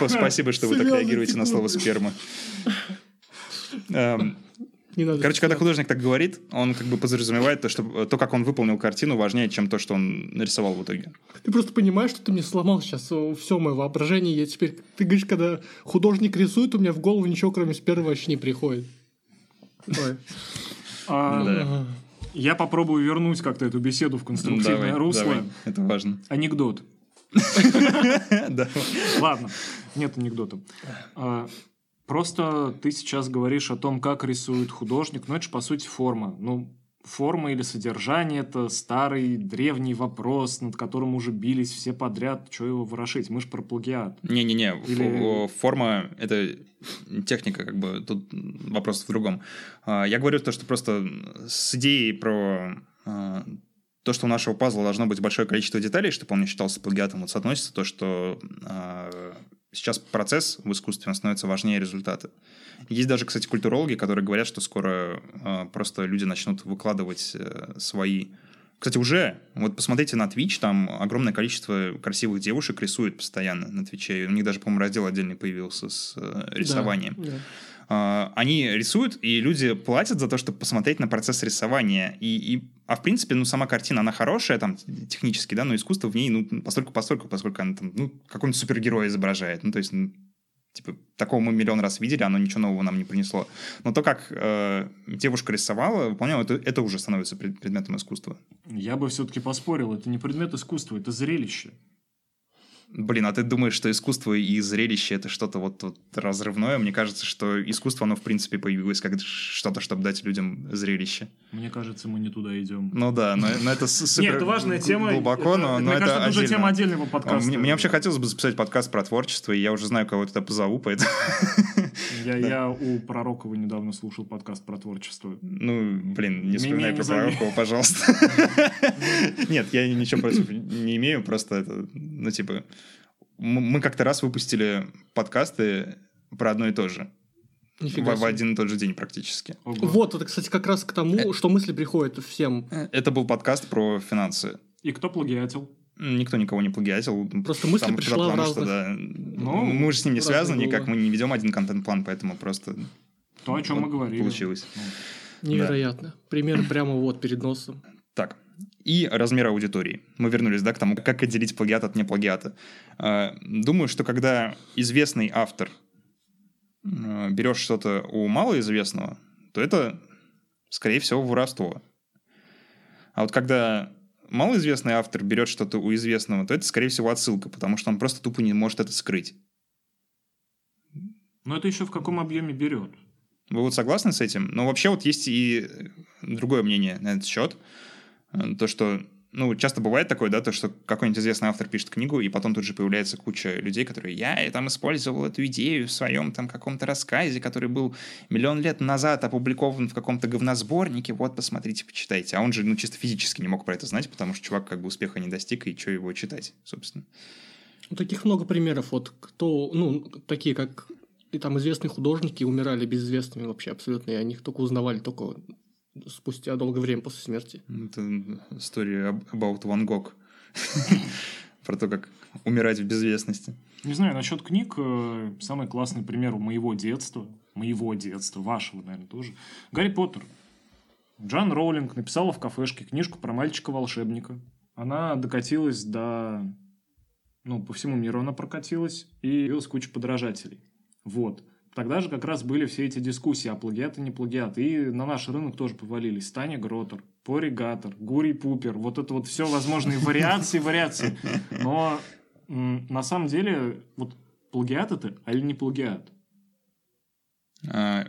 Спасибо, что вы так реагируете на слово сперма. Эм, не надо Короче, когда художник так говорит, он как бы подразумевает то, что то, как он выполнил картину, важнее, чем то, что он нарисовал в итоге. Ты просто понимаешь, что ты мне сломал сейчас все мое воображение. Я теперь, ты говоришь, когда художник рисует, у меня в голову ничего, кроме спермы, вообще не приходит. А, я попробую вернуть как-то эту беседу в конструктивное русло. Это важно. Анекдот. (laughs) Ладно, нет анекдота. Просто ты сейчас говоришь о том, как рисует художник, но это же, по сути, форма. Ну, форма или содержание – это старый, древний вопрос, над которым уже бились все подряд. Что его ворошить? Мы же про плагиат. Не-не-не, или... форма – это техника, как бы, тут вопрос в другом. А, я говорю то, что просто с идеей про а, то, что у нашего пазла должно быть большое количество деталей, чтобы он не считался плагиатом, вот соотносится то, что а, сейчас процесс в искусстве становится важнее результата. Есть даже, кстати, культурологи, которые говорят, что скоро э, просто люди начнут выкладывать э, свои... Кстати, уже, вот посмотрите на Twitch, там огромное количество красивых девушек рисуют постоянно на Твиче. У них даже, по-моему, раздел отдельный появился с э, рисованием. Да, да. А, они рисуют, и люди платят за то, чтобы посмотреть на процесс рисования. И, и, а в принципе, ну, сама картина, она хорошая, там, технически, да, но искусство в ней, ну, постольку постольку, поскольку она там, ну, какой-нибудь супергероя изображает. Ну, то есть, ну, типа, такого мы миллион раз видели, оно ничего нового нам не принесло. Но то, как э, девушка рисовала, понял, это, это уже становится предметом искусства. Я бы все-таки поспорил, это не предмет искусства, это зрелище. Блин, а ты думаешь, что искусство и зрелище это что-то вот, вот разрывное? Мне кажется, что искусство, оно в принципе появилось как что-то, чтобы дать людям зрелище. Мне кажется, мы не туда идем. Ну да, но, но это супер Нет, это важная тема. Глубоко, но, но это кажется, уже тема отдельного подкаста. Мне, мне вообще хотелось бы записать подкаст про творчество, и я уже знаю, кого туда позову, поэтому... Я, я у Пророкова недавно слушал подкаст про творчество. Ну, блин, не вспоминай про Пророкова, пожалуйста. (laughs) Нет, я ничего против не имею, просто это, ну, типа, мы как-то раз выпустили подкасты про одно и то же. Нифига в, в один и тот же день практически. Ого. Вот, это, кстати, как раз к тому, э... что мысли приходят всем. Это был подкаст про финансы. И кто плагиатил? Никто никого не плагиатил. Просто мысль Там- пришла в разных... что, да, Ну, мы же с ним не связаны никак, головы. мы не ведем один контент-план, поэтому просто То, о чем вот мы говорили. получилось. Ну, Невероятно. Пример прямо вот перед носом. Так, и размер аудитории. Мы вернулись, да, к тому, как отделить плагиат от неплагиата. Э, Думаю, что когда известный автор э, берешь что-то у малоизвестного, то это, скорее всего, воровство. А вот когда малоизвестный автор берет что-то у известного, то это, скорее всего, отсылка, потому что он просто тупо не может это скрыть. Но это еще в каком объеме берет. Вы вот согласны с этим? Но вообще вот есть и другое мнение на этот счет. Э, То, что, ну, часто бывает такое, да, то, что какой-нибудь известный автор пишет книгу, и потом тут же появляется куча людей, которые, я там использовал эту идею в своем там каком-то рассказе, который был миллион лет назад опубликован в каком-то говносборнике, вот, посмотрите, почитайте. А он же, ну, чисто физически не мог про это знать, потому что чувак как бы успеха не достиг, и что его читать, собственно. Ну, Таких много примеров. Вот кто, ну, такие как и там известные художники умирали безызвестными вообще абсолютно, и о них только узнавали только спустя долгое время после смерти. Это история about Ван Гог. (laughs) Про то, как умирать в безвестности. Не знаю, насчет книг, э, самый классный пример моего детства, моего детства, вашего, наверное, тоже. Гарри Поттер. Джан Роулинг написала в кафешке книжку про мальчика-волшебника. Она докатилась до... Ну, по всему миру она прокатилась, и появилась куча подражателей. Вот. Тогда же как раз были все эти дискуссии, а плагиат и не плагиат. И на наш рынок тоже повалились. Таня Гротер, Пори Гаттер, Гурий Пупер. Вот это вот все возможные вариации, вариации. Но на самом деле, вот плагиат это, а или не плагиат? А,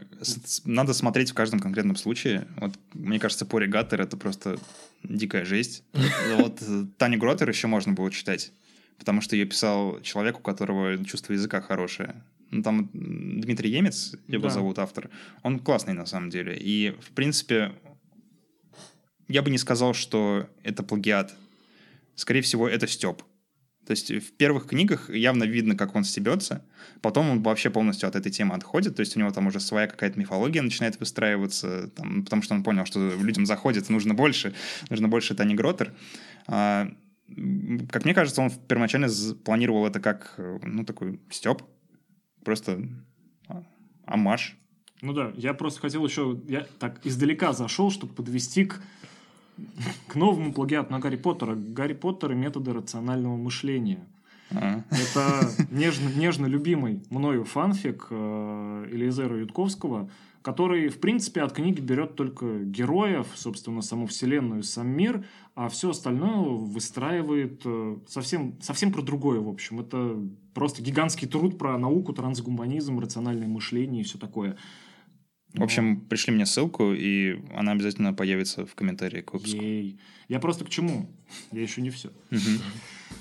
Надо смотреть в каждом конкретном случае. Вот, мне кажется, Пори Гаттер — это просто дикая жесть. (laughs) Вот э, Таню Гротер еще можно было читать, потому что ее писал человек, у которого чувство языка хорошее. Ну, там Дмитрий Емец, его Да. зовут автор. Он классный на самом деле. И, в принципе, я бы не сказал, что это плагиат. Скорее всего, это степ. То есть в первых книгах явно видно, как он стебется. Потом он вообще полностью от этой темы отходит. То есть у него там уже своя какая-то мифология начинает выстраиваться, там, потому что он понял, что людям заходит, нужно больше, нужно больше Тани Гротер. А, как мне кажется, он первоначально планировал это как, э, ну, такой степ. Просто а, амаш. Ну да, я просто хотел еще... Я так издалека зашел, чтобы подвести к, к новому плагиату на Гарри Поттера. Гарри Поттер и методы рационального мышления. А, Это нежно, нежно любимый мною фанфик э, Элизера Ютковского, который, в принципе, от книги берет только героев, собственно, саму вселенную, сам мир, а все остальное выстраивает э, совсем, совсем про другое, в общем. Это просто гигантский труд про науку, трансгуманизм, рациональное мышление и все такое. В общем, пришли мне ссылку, и она обязательно появится в комментарии к выпуску. Ей. Я просто к чему? Я еще не все.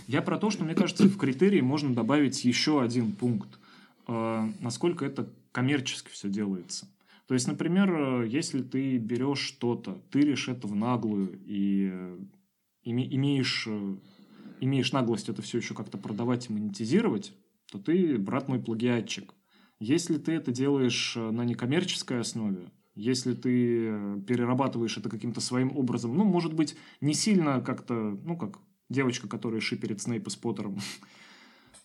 Я про то, что, мне кажется, в критерии можно добавить еще один пункт. Э, насколько это коммерчески все делается. То есть, например, э, если ты берешь что-то, тыришь это в наглую и э, име- имеешь, э, имеешь наглость это все еще как-то продавать и монетизировать, то ты, брат мой, плагиатчик. Если ты это делаешь на некоммерческой основе, если ты перерабатываешь это каким-то своим образом, ну, может быть, не сильно как-то, ну, как девочка, которая шиперит Снейпа с Поттером, (laughs)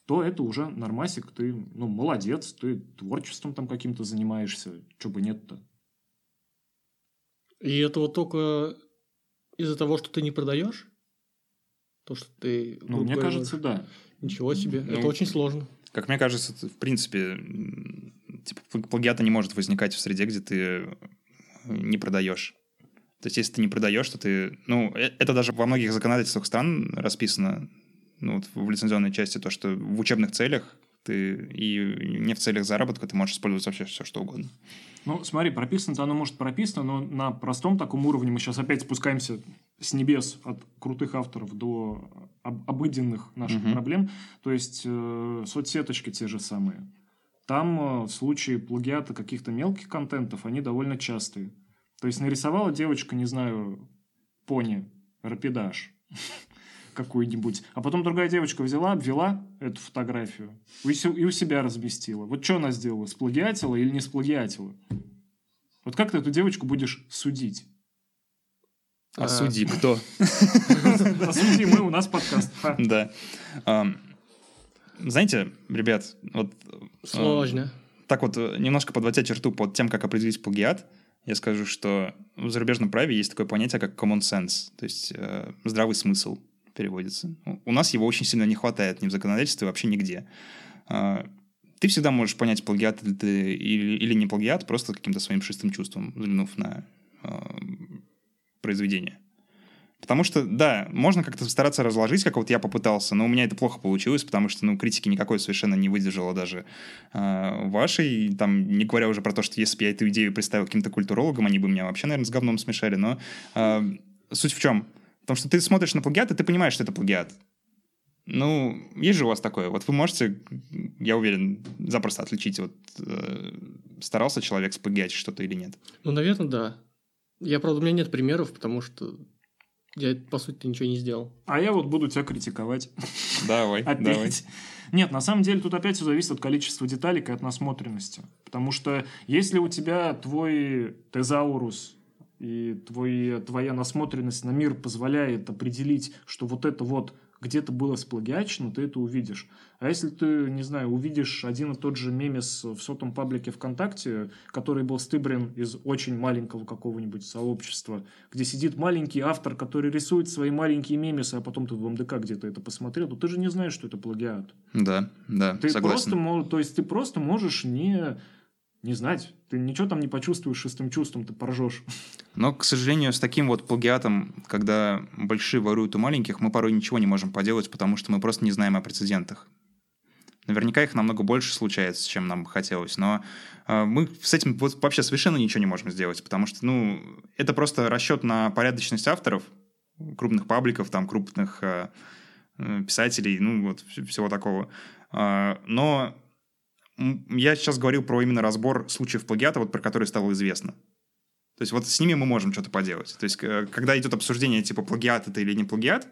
то это уже нормасик, ты, ну, молодец, ты творчеством там каким-то занимаешься, чего бы нет-то. И это вот только из-за того, что ты не продаешь? То, что ты... Ну, мне говоря, кажется, да. Ничего себе. Ну, это очень сложно. Как мне кажется, в принципе, типа, пл- плагиата не может возникать в среде, где ты э, не продаешь. То есть, если ты не продаешь, то ты... Ну, э- это даже во многих законодательствах стран расписано, ну, вот в лицензионной части, то, что в учебных целях ты и не в целях заработка ты можешь использовать вообще все, что угодно. Ну, смотри, прописано-то оно может прописано, но на простом таком уровне мы сейчас опять спускаемся с небес от крутых авторов до об- обыденных наших Мгм. проблем. То есть э, соцсеточки те же самые. Там э, случаи плагиата каких-то мелких контентов, они довольно частые. То есть нарисовала девочка, не знаю, пони, рапидаж какую-нибудь, а потом другая девочка взяла, обвела эту фотографию и у себя разместила. Вот что она сделала? Сплагиатила или не сплагиатила? Вот как ты эту девочку будешь судить? А судьи кто? А судьи мы, у нас подкаст. Да. Знаете, ребят, вот... Сложно. Так вот, немножко подводя черту под тем, как определить плагиат, я скажу, что в зарубежном праве есть такое понятие, как common sense, то есть э, здравый смысл переводится. У нас его очень сильно не хватает ни в законодательстве, вообще нигде. Э, ты всегда можешь понять, плагиат ли ты или, или не плагиат, просто каким-то своим шестым чувством, взглянув на э, произведение. Потому что, да, можно как-то стараться разложить, как вот я попытался, но у меня это плохо получилось, потому что, ну, критики никакой совершенно не выдержала даже э, вашей, там, не говоря уже про то, что если бы я эту идею представил каким-то культурологам, они бы меня вообще, наверное, с говном смешали, но э, суть в чем? Потому что ты смотришь на плагиат, и ты понимаешь, что это плагиат. Ну, есть же у вас такое. Вот вы можете, я уверен, запросто отличить, вот э, старался человек сплагиатить что-то или нет? Ну, наверное, да. Я, правда, у меня нет примеров, потому что я, по сути, ничего не сделал. А я вот буду тебя критиковать. Давай, (laughs) давай. Нет, на самом деле тут опять все зависит от количества деталек и от насмотренности. Потому что если у тебя твой тезаурус и твой, твоя насмотренность на мир позволяет определить, что вот это вот где-то было сплагиачено, ты это увидишь. А если ты, не знаю, увидишь один и тот же мемес в сотом паблике ВКонтакте, который был стыбрен из очень маленького какого-нибудь сообщества, где сидит маленький автор, который рисует свои маленькие мемесы, а потом ты в МДК где-то это посмотрел, то ты же не знаешь, что это плагиат. Да, да, ты согласен. Просто, то есть ты просто можешь не не знать. Ты ничего там не почувствуешь шестым чувством, ты поржешь. Но, к сожалению, с таким вот плагиатом, когда большие воруют у маленьких, мы порой ничего не можем поделать, потому что мы просто не знаем о прецедентах. Наверняка их намного больше случается, чем нам хотелось, но э, мы с этим вот вообще совершенно ничего не можем сделать, потому что, ну, это просто расчет на порядочность авторов, крупных пабликов, там, крупных э, э писателей, ну, вот всего такого. Э, но я сейчас говорил про именно разбор случаев плагиата, вот про которые стало известно. То есть вот с ними мы можем что-то поделать. То есть когда идет обсуждение типа плагиат это или не плагиат,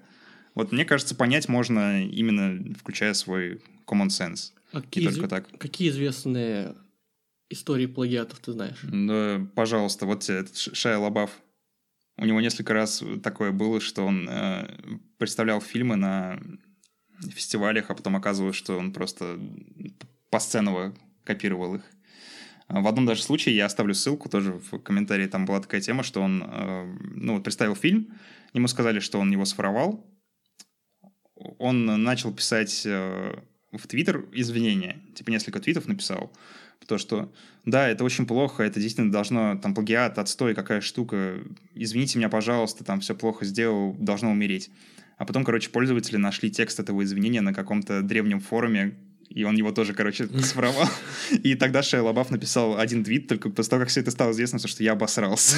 вот мне кажется, понять можно именно включая свой common sense. А какие, только так. какие известные истории плагиатов ты знаешь? Да, пожалуйста, вот этот Шая Лабаф. У него несколько раз такое было, что он э, представлял фильмы на фестивалях, а потом оказывалось, что он просто посценово копировал их. А в одном даже случае, я оставлю ссылку тоже в комментарии, там была такая тема, что он, э, ну, вот представил фильм, ему сказали, что он его своровал, он начал писать э, в Твиттер извинения, типа несколько твитов написал, то, что да, это очень плохо, это действительно должно, там, плагиат, отстой, какая штука, извините меня, пожалуйста, там, все плохо сделал, должно умереть. А потом, короче, пользователи нашли текст этого извинения на каком-то древнем форуме, и он его тоже, короче, (laughs) своровал. И тогда Шея Лабаф написал один твит, только после того, как все это стало известно, что я обосрался.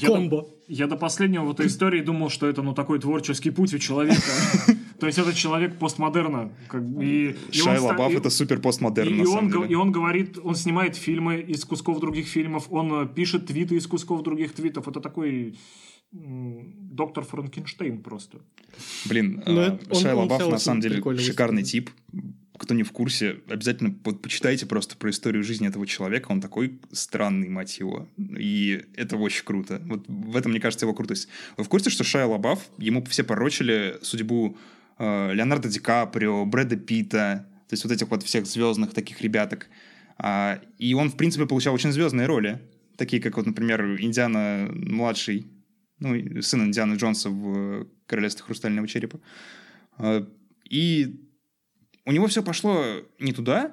Комбо. Я до последнего в этой истории думал, что это ну такой творческий путь у человека. (laughs) То есть это человек постмодерна. Как, и, Шай Лабаф это супер постмодерн, и, и, он, и он говорит, он снимает фильмы из кусков других фильмов, он пишет твиты из кусков других твитов. Это такой доктор Франкенштейн просто. Блин, ну, э, Шай Лабаф на самом деле шикарный тип. Кто не в курсе, обязательно почитайте просто про историю жизни этого человека. Он такой странный, мать его. И это очень круто. Вот в этом, мне кажется, его крутость. Вы в курсе, что Шай Лабаф, ему все порочили судьбу э, Леонардо Ди Каприо, Брэда Питта, то есть вот этих вот всех звездных таких ребяток. А, и он, в принципе, получал очень звездные роли. Такие, как вот, например, Индиана младший ну, сын Индианы Джонса в «Королевстве хрустального черепа». А, и у него все пошло не туда,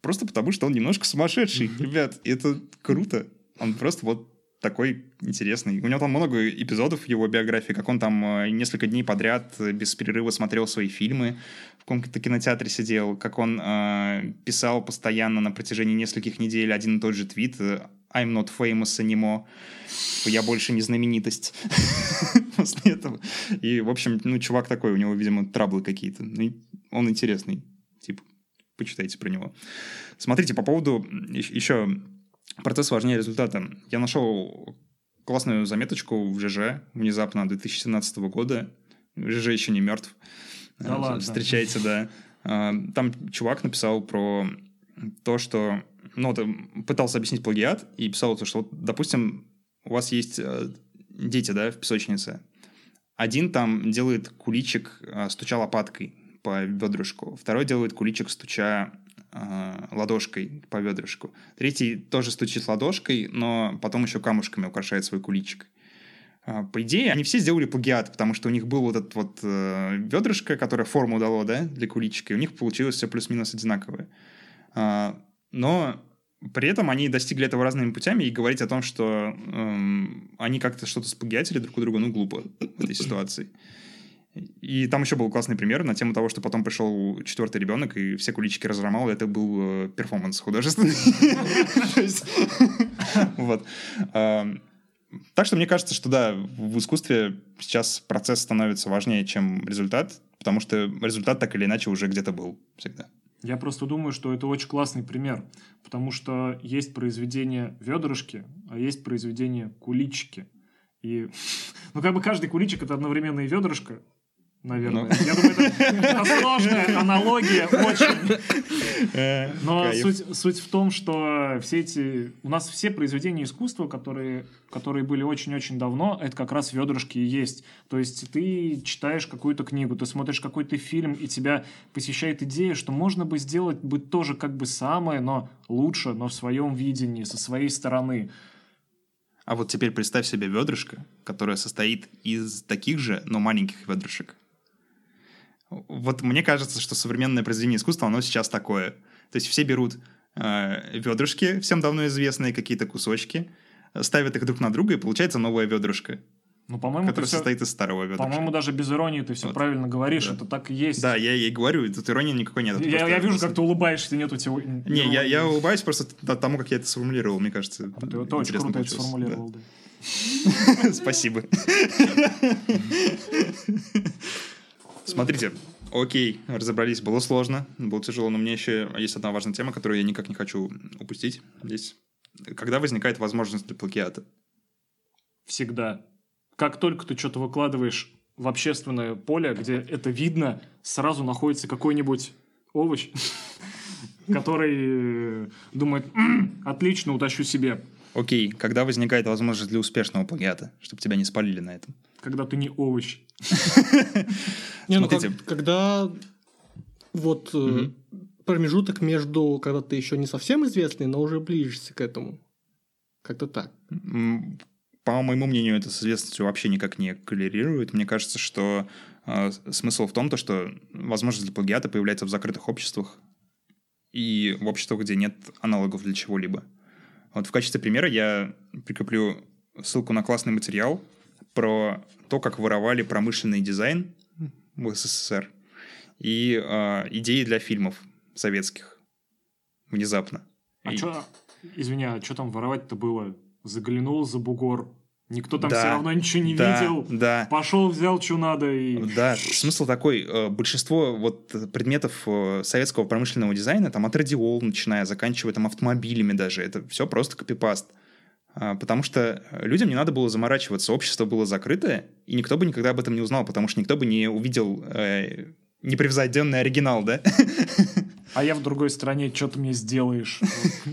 просто потому что он немножко сумасшедший, ребят. Это круто. Он просто вот такой интересный. У него там много эпизодов в его биографии, как он там а, несколько дней подряд без перерыва смотрел свои фильмы, в каком-то кинотеатре сидел, как он э, писал постоянно на протяжении нескольких недель один и тот же твит I'm not famous anymore. Я больше не знаменитость (laughs) после этого. И, в общем, ну, чувак такой, у него, видимо, траблы какие-то. Ну, он интересный. Типа, почитайте про него. Смотрите, по поводу еще процесс важнее результата. Я нашел классную заметочку в ЖЖ внезапно 2017 года. ЖЖ еще не мертв. Да ладно. Встречайте, да. А, там чувак написал про то, что... Ну, вот, пытался объяснить плагиат и писал то, что, вот, допустим, у вас есть э, дети, да, в песочнице. Один там делает куличик, э, стуча лопаткой по бедрышку. Второй делает куличик, стуча э, ладошкой по бедрышку. Третий тоже стучит ладошкой, но потом еще камушками украшает свой куличик. Э, по идее, они все сделали плагиат, потому что у них был вот этот вот э, бедрышко, которое форму дало, да, для куличика, и у них получилось все плюс-минус одинаковое. Э, но при этом они достигли этого разными путями, и говорить о том, что эм, они как-то что-то сплагиатили друг у друга, ну, глупо в этой ситуации. И там еще был классный пример на тему того, что потом пришел четвертый ребенок, и все куличики разломал, и это был э, перформанс художественный. (laughs) Вот. Так что мне кажется, что да, в искусстве сейчас процесс становится важнее, чем результат, потому что результат так или иначе уже где-то был всегда. Я просто думаю, что это очень классный пример, потому что есть произведение ведрышки, а есть произведение куличики. И, (laughs) ну, как бы каждый куличик — это одновременно и ведрышко, наверное. Ну. Я думаю, это, сложная аналогия, очень. Э, Но суть, суть в том, что все эти... У нас все произведения искусства, которые, которые были очень-очень давно, это как раз ведрышки и есть. То есть ты читаешь какую-то книгу, ты смотришь какой-то фильм, и тебя посещает идея, что можно бы сделать бы тоже как бы самое, но лучше, но в своем видении, со своей стороны. А вот теперь представь себе ведрышко, которое состоит из таких же, но маленьких ведрышек. Вот мне кажется, что современное произведение искусства, оно сейчас такое. То есть все берут э, ведрышки, всем давно известные какие-то кусочки, ставят их друг на друга, и получается новое ведрышко. Ну, по-моему, который все... состоит из старого ведрышка. По-моему, даже без иронии ты все вот. правильно говоришь, да. это так и есть. Да, я ей говорю, тут иронии никакой нет. Я, я вижу, как ты улыбаешься, нет у тебя... Не, я, я улыбаюсь просто тому, как я это сформулировал, мне кажется. А ты, ты очень круто это сформулировал, да. (laughs) Спасибо. (laughs) Смотрите, окей, разобрались, было сложно, было тяжело, но мне еще есть одна важная тема, которую я никак не хочу упустить здесь. Когда возникает возможность для плагиата? Всегда. Как только ты что-то выкладываешь в общественное поле, где это видно, сразу находится какой-нибудь овощ, (laughs) который думает, отлично, утащу себе. Окей, когда возникает возможность для успешного плагиата, чтобы тебя не спалили на этом? Когда ты не овощ. (laughs) Не, ну когда вот э, промежуток между, когда ты еще не совсем известный, но уже ближешься к этому. Как-то так. По моему мнению, это с известностью вообще никак не коррелирует. Мне кажется, что э, смысл в том, то, что возможность для плагиата появляется в закрытых обществах и в обществах, где нет аналогов для чего-либо. Вот в качестве примера я прикреплю ссылку на классный материал про то, как воровали промышленный дизайн в СССР и э, идеи для фильмов советских внезапно. А и... что, извини, а что там воровать-то было? Заглянул за бугор, Никто там да, все равно ничего не да, видел. Да. Пошел, взял, что надо. И... Да, смысл такой. Э, большинство вот предметов э, советского промышленного дизайна, там от радиол, начиная, заканчивая там автомобилями даже, это все просто копипаст. А, потому что людям не надо было заморачиваться, общество было закрытое, и никто бы никогда об этом не узнал, потому что никто бы не увидел э, непревзойденный оригинал, да? (laughs) а я в другой стране, что ты мне сделаешь?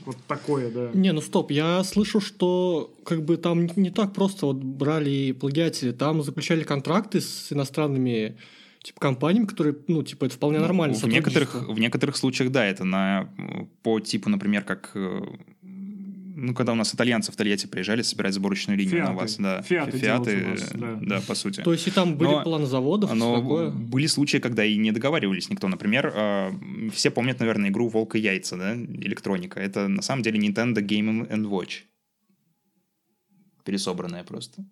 Вот, такое, да. Не, ну стоп, я слышу, что как бы там не так просто вот брали плагиатели, там заключали контракты с иностранными типа компаниями, которые, ну, типа, это вполне ну, нормально. В некоторых, в некоторых случаях, да, это на, по типу, например, как э, ну, когда у нас итальянцы в Тольятти приезжали собирать сборочную линию Фиаты. на вас, да. Фиаты, Фиаты вас, да. да, по сути. То есть и там были но, планы заводов? Но такое? были случаи, когда и не договаривались никто. Например, э, все помнят, наверное, игру «Волк и яйца», да, электроника. Это на самом деле Nintendo Game and Watch. Пересобранная просто.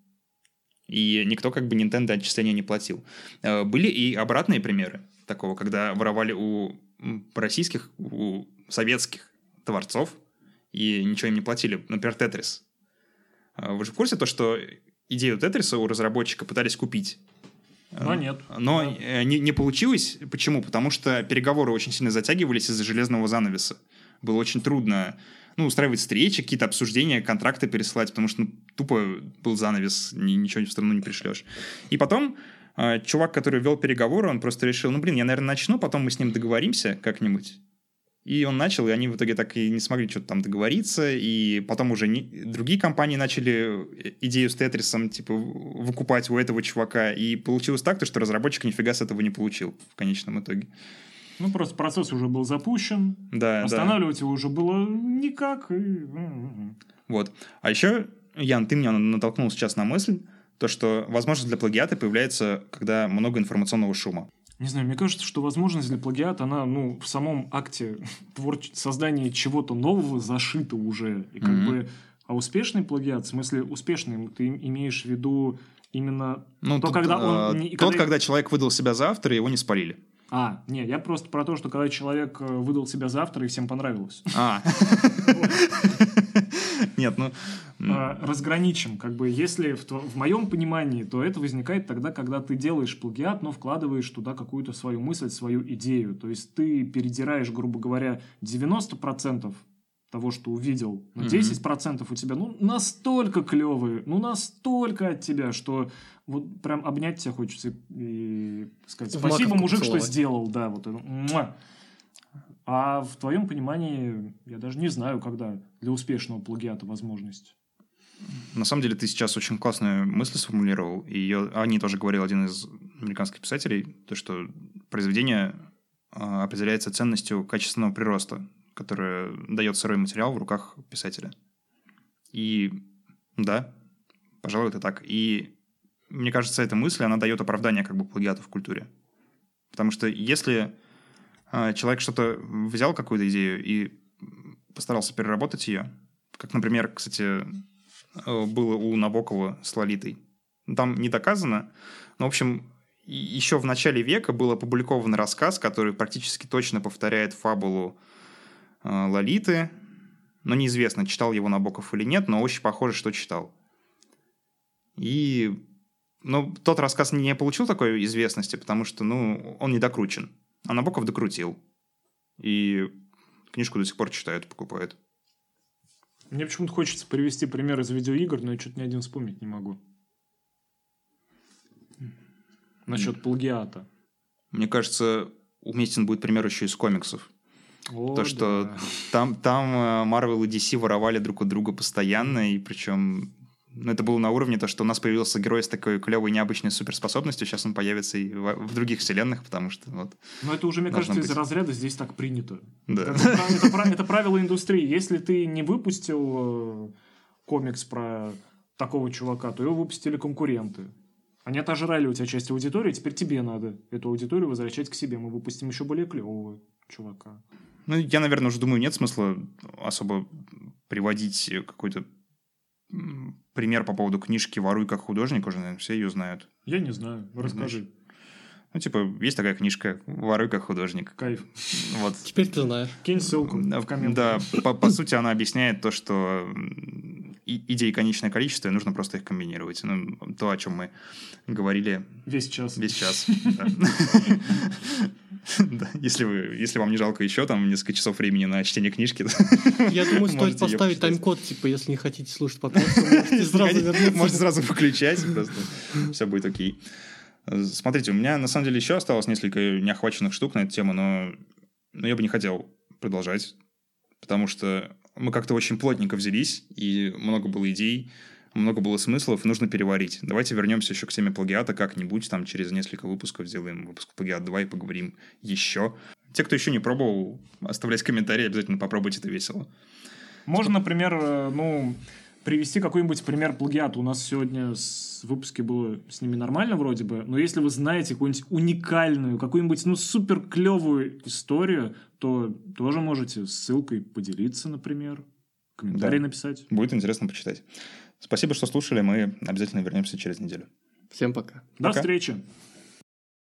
И никто как бы Nintendo отчисления не платил. Э, были и обратные примеры такого, когда воровали у российских, у советских творцов и ничего им не платили. Например, Тетрис. А, вы же в курсе то, что идею Тетриса у разработчика пытались купить? Но нет. Но да. Не, не получилось. Почему? Потому что переговоры очень сильно затягивались из-за железного занавеса. Было очень трудно ну, устраивать встречи, какие-то обсуждения, контракты пересылать, потому что ну, тупо был занавес, ни, ничего в страну не пришлешь. И потом э, чувак, который вел переговоры, он просто решил, ну, блин, я, наверное, начну, потом мы с ним договоримся как-нибудь. И он начал, и они в итоге так и не смогли что-то там договориться, и потом уже не... другие компании начали э, идею с Тетрисом, типа, выкупать у этого чувака, и получилось так, то, что разработчик нифига с этого не получил в конечном итоге. Ну, просто процесс уже был запущен, да, останавливать да. его уже было никак. И... Вот. А еще, Ян, ты меня натолкнул сейчас на мысль, то, что возможность для плагиата появляется, когда много информационного шума. Не знаю, мне кажется, что возможность для плагиата, она, ну, в самом акте (laughs) творч... создания чего-то нового зашита уже. И как mm-hmm. бы... А успешный плагиат, в смысле успешный, ты имеешь в виду именно ну, то, тут, когда он... Не, тот, когда... когда человек выдал себя за автора, его не спалили. А, не, я просто про то, что когда человек э, выдал себя за автора, и всем понравилось. А. (laughs) (laughs) Нет, ну... А, разграничим. Как бы, если в, в моем понимании, то это возникает тогда, когда ты делаешь плагиат, но вкладываешь туда какую-то свою мысль, свою идею. То есть ты передираешь, грубо говоря, 90% того, что увидел, но 10% у тебя, ну, настолько клевые, ну, настолько от тебя, что вот прям обнять тебя хочется и сказать спасибо, мужик, что сделал, да, вот это. А в твоем понимании, я даже не знаю, когда для успешного плагиата возможность. На самом деле, ты сейчас очень классную мысль сформулировал, и ее, о ней тоже говорил один из американских писателей, то, что произведение а, определяется ценностью качественного прироста, которое дает сырой материал в руках писателя. И да, пожалуй, это так. И мне кажется, эта мысль, она дает оправдание как бы плагиату в культуре. Потому что если э, человек что-то взял, какую-то идею, и постарался переработать ее, как, например, кстати, было у Набокова с Лолитой, там не доказано, но, в общем, еще в начале века был опубликован рассказ, который практически точно повторяет фабулу э, Лолиты, но неизвестно, читал его Набоков или нет, но очень похоже, что читал. И но тот рассказ не получил такой известности, потому что, ну, он не докручен. А Набоков докрутил. И книжку до сих пор читают, покупают. Мне почему-то хочется привести пример из видеоигр, но я что-то ни один вспомнить не могу. Насчет плагиата. Мне кажется, уместен будет пример еще из комиксов. О, То, что да. там, там э, Marvel и DC воровали друг у друга постоянно, и причем это было на уровне то, что у нас появился герой с такой клевой необычной суперспособностью, сейчас он появится и в, в других вселенных, потому что вот... Но это уже, мне кажется, быть. из разряда здесь так принято. Да. Это, это, это, это правило индустрии. Если ты не выпустил э, комикс про такого чувака, то его выпустили конкуренты. Они отожрали у тебя часть аудитории, теперь тебе надо эту аудиторию возвращать к себе. Мы выпустим еще более клевого чувака. Ну, я, наверное, уже думаю, нет смысла особо приводить какой-то пример по поводу книжки «Воруй как художник», уже, наверное, все ее знают. Я не знаю, расскажи. Ну, типа, есть такая книжка «Воруй как художник». Кайф. Вот. Теперь ты знаешь. Кинь ссылку в комментариях. Да, по, по сути, она объясняет то, что идей конечное количество, и нужно просто их комбинировать. Ну, то, о чем мы говорили... Весь час. Весь час, Да, если, вы, если вам не жалко еще там несколько часов времени на чтение книжки. Я думаю, стоит поставить тайм-код, типа, если не хотите слушать подкаст, можете сразу вернуться. Можете сразу выключать, просто все будет окей. Смотрите, у меня на самом деле еще осталось несколько неохваченных штук на эту тему, но, но я бы не хотел продолжать, потому что мы как-то очень плотненько взялись, и много было идей, много было смыслов, нужно переварить. Давайте вернемся еще к теме плагиата как-нибудь, там через несколько выпусков сделаем выпуск плагиат 2 и поговорим еще. Те, кто еще не пробовал, оставлять комментарии, обязательно попробуйте, это весело. Можно, например, э, ну, привести какой-нибудь пример плагиата. У нас сегодня с выпуске было с ними нормально вроде бы, но если вы знаете какую-нибудь уникальную, какую-нибудь, ну, супер клевую историю, то тоже можете ссылкой поделиться, например, комментарий да. написать. Будет интересно почитать. Спасибо, что слушали. Мы обязательно вернемся через неделю. Всем пока. До пока. встречи.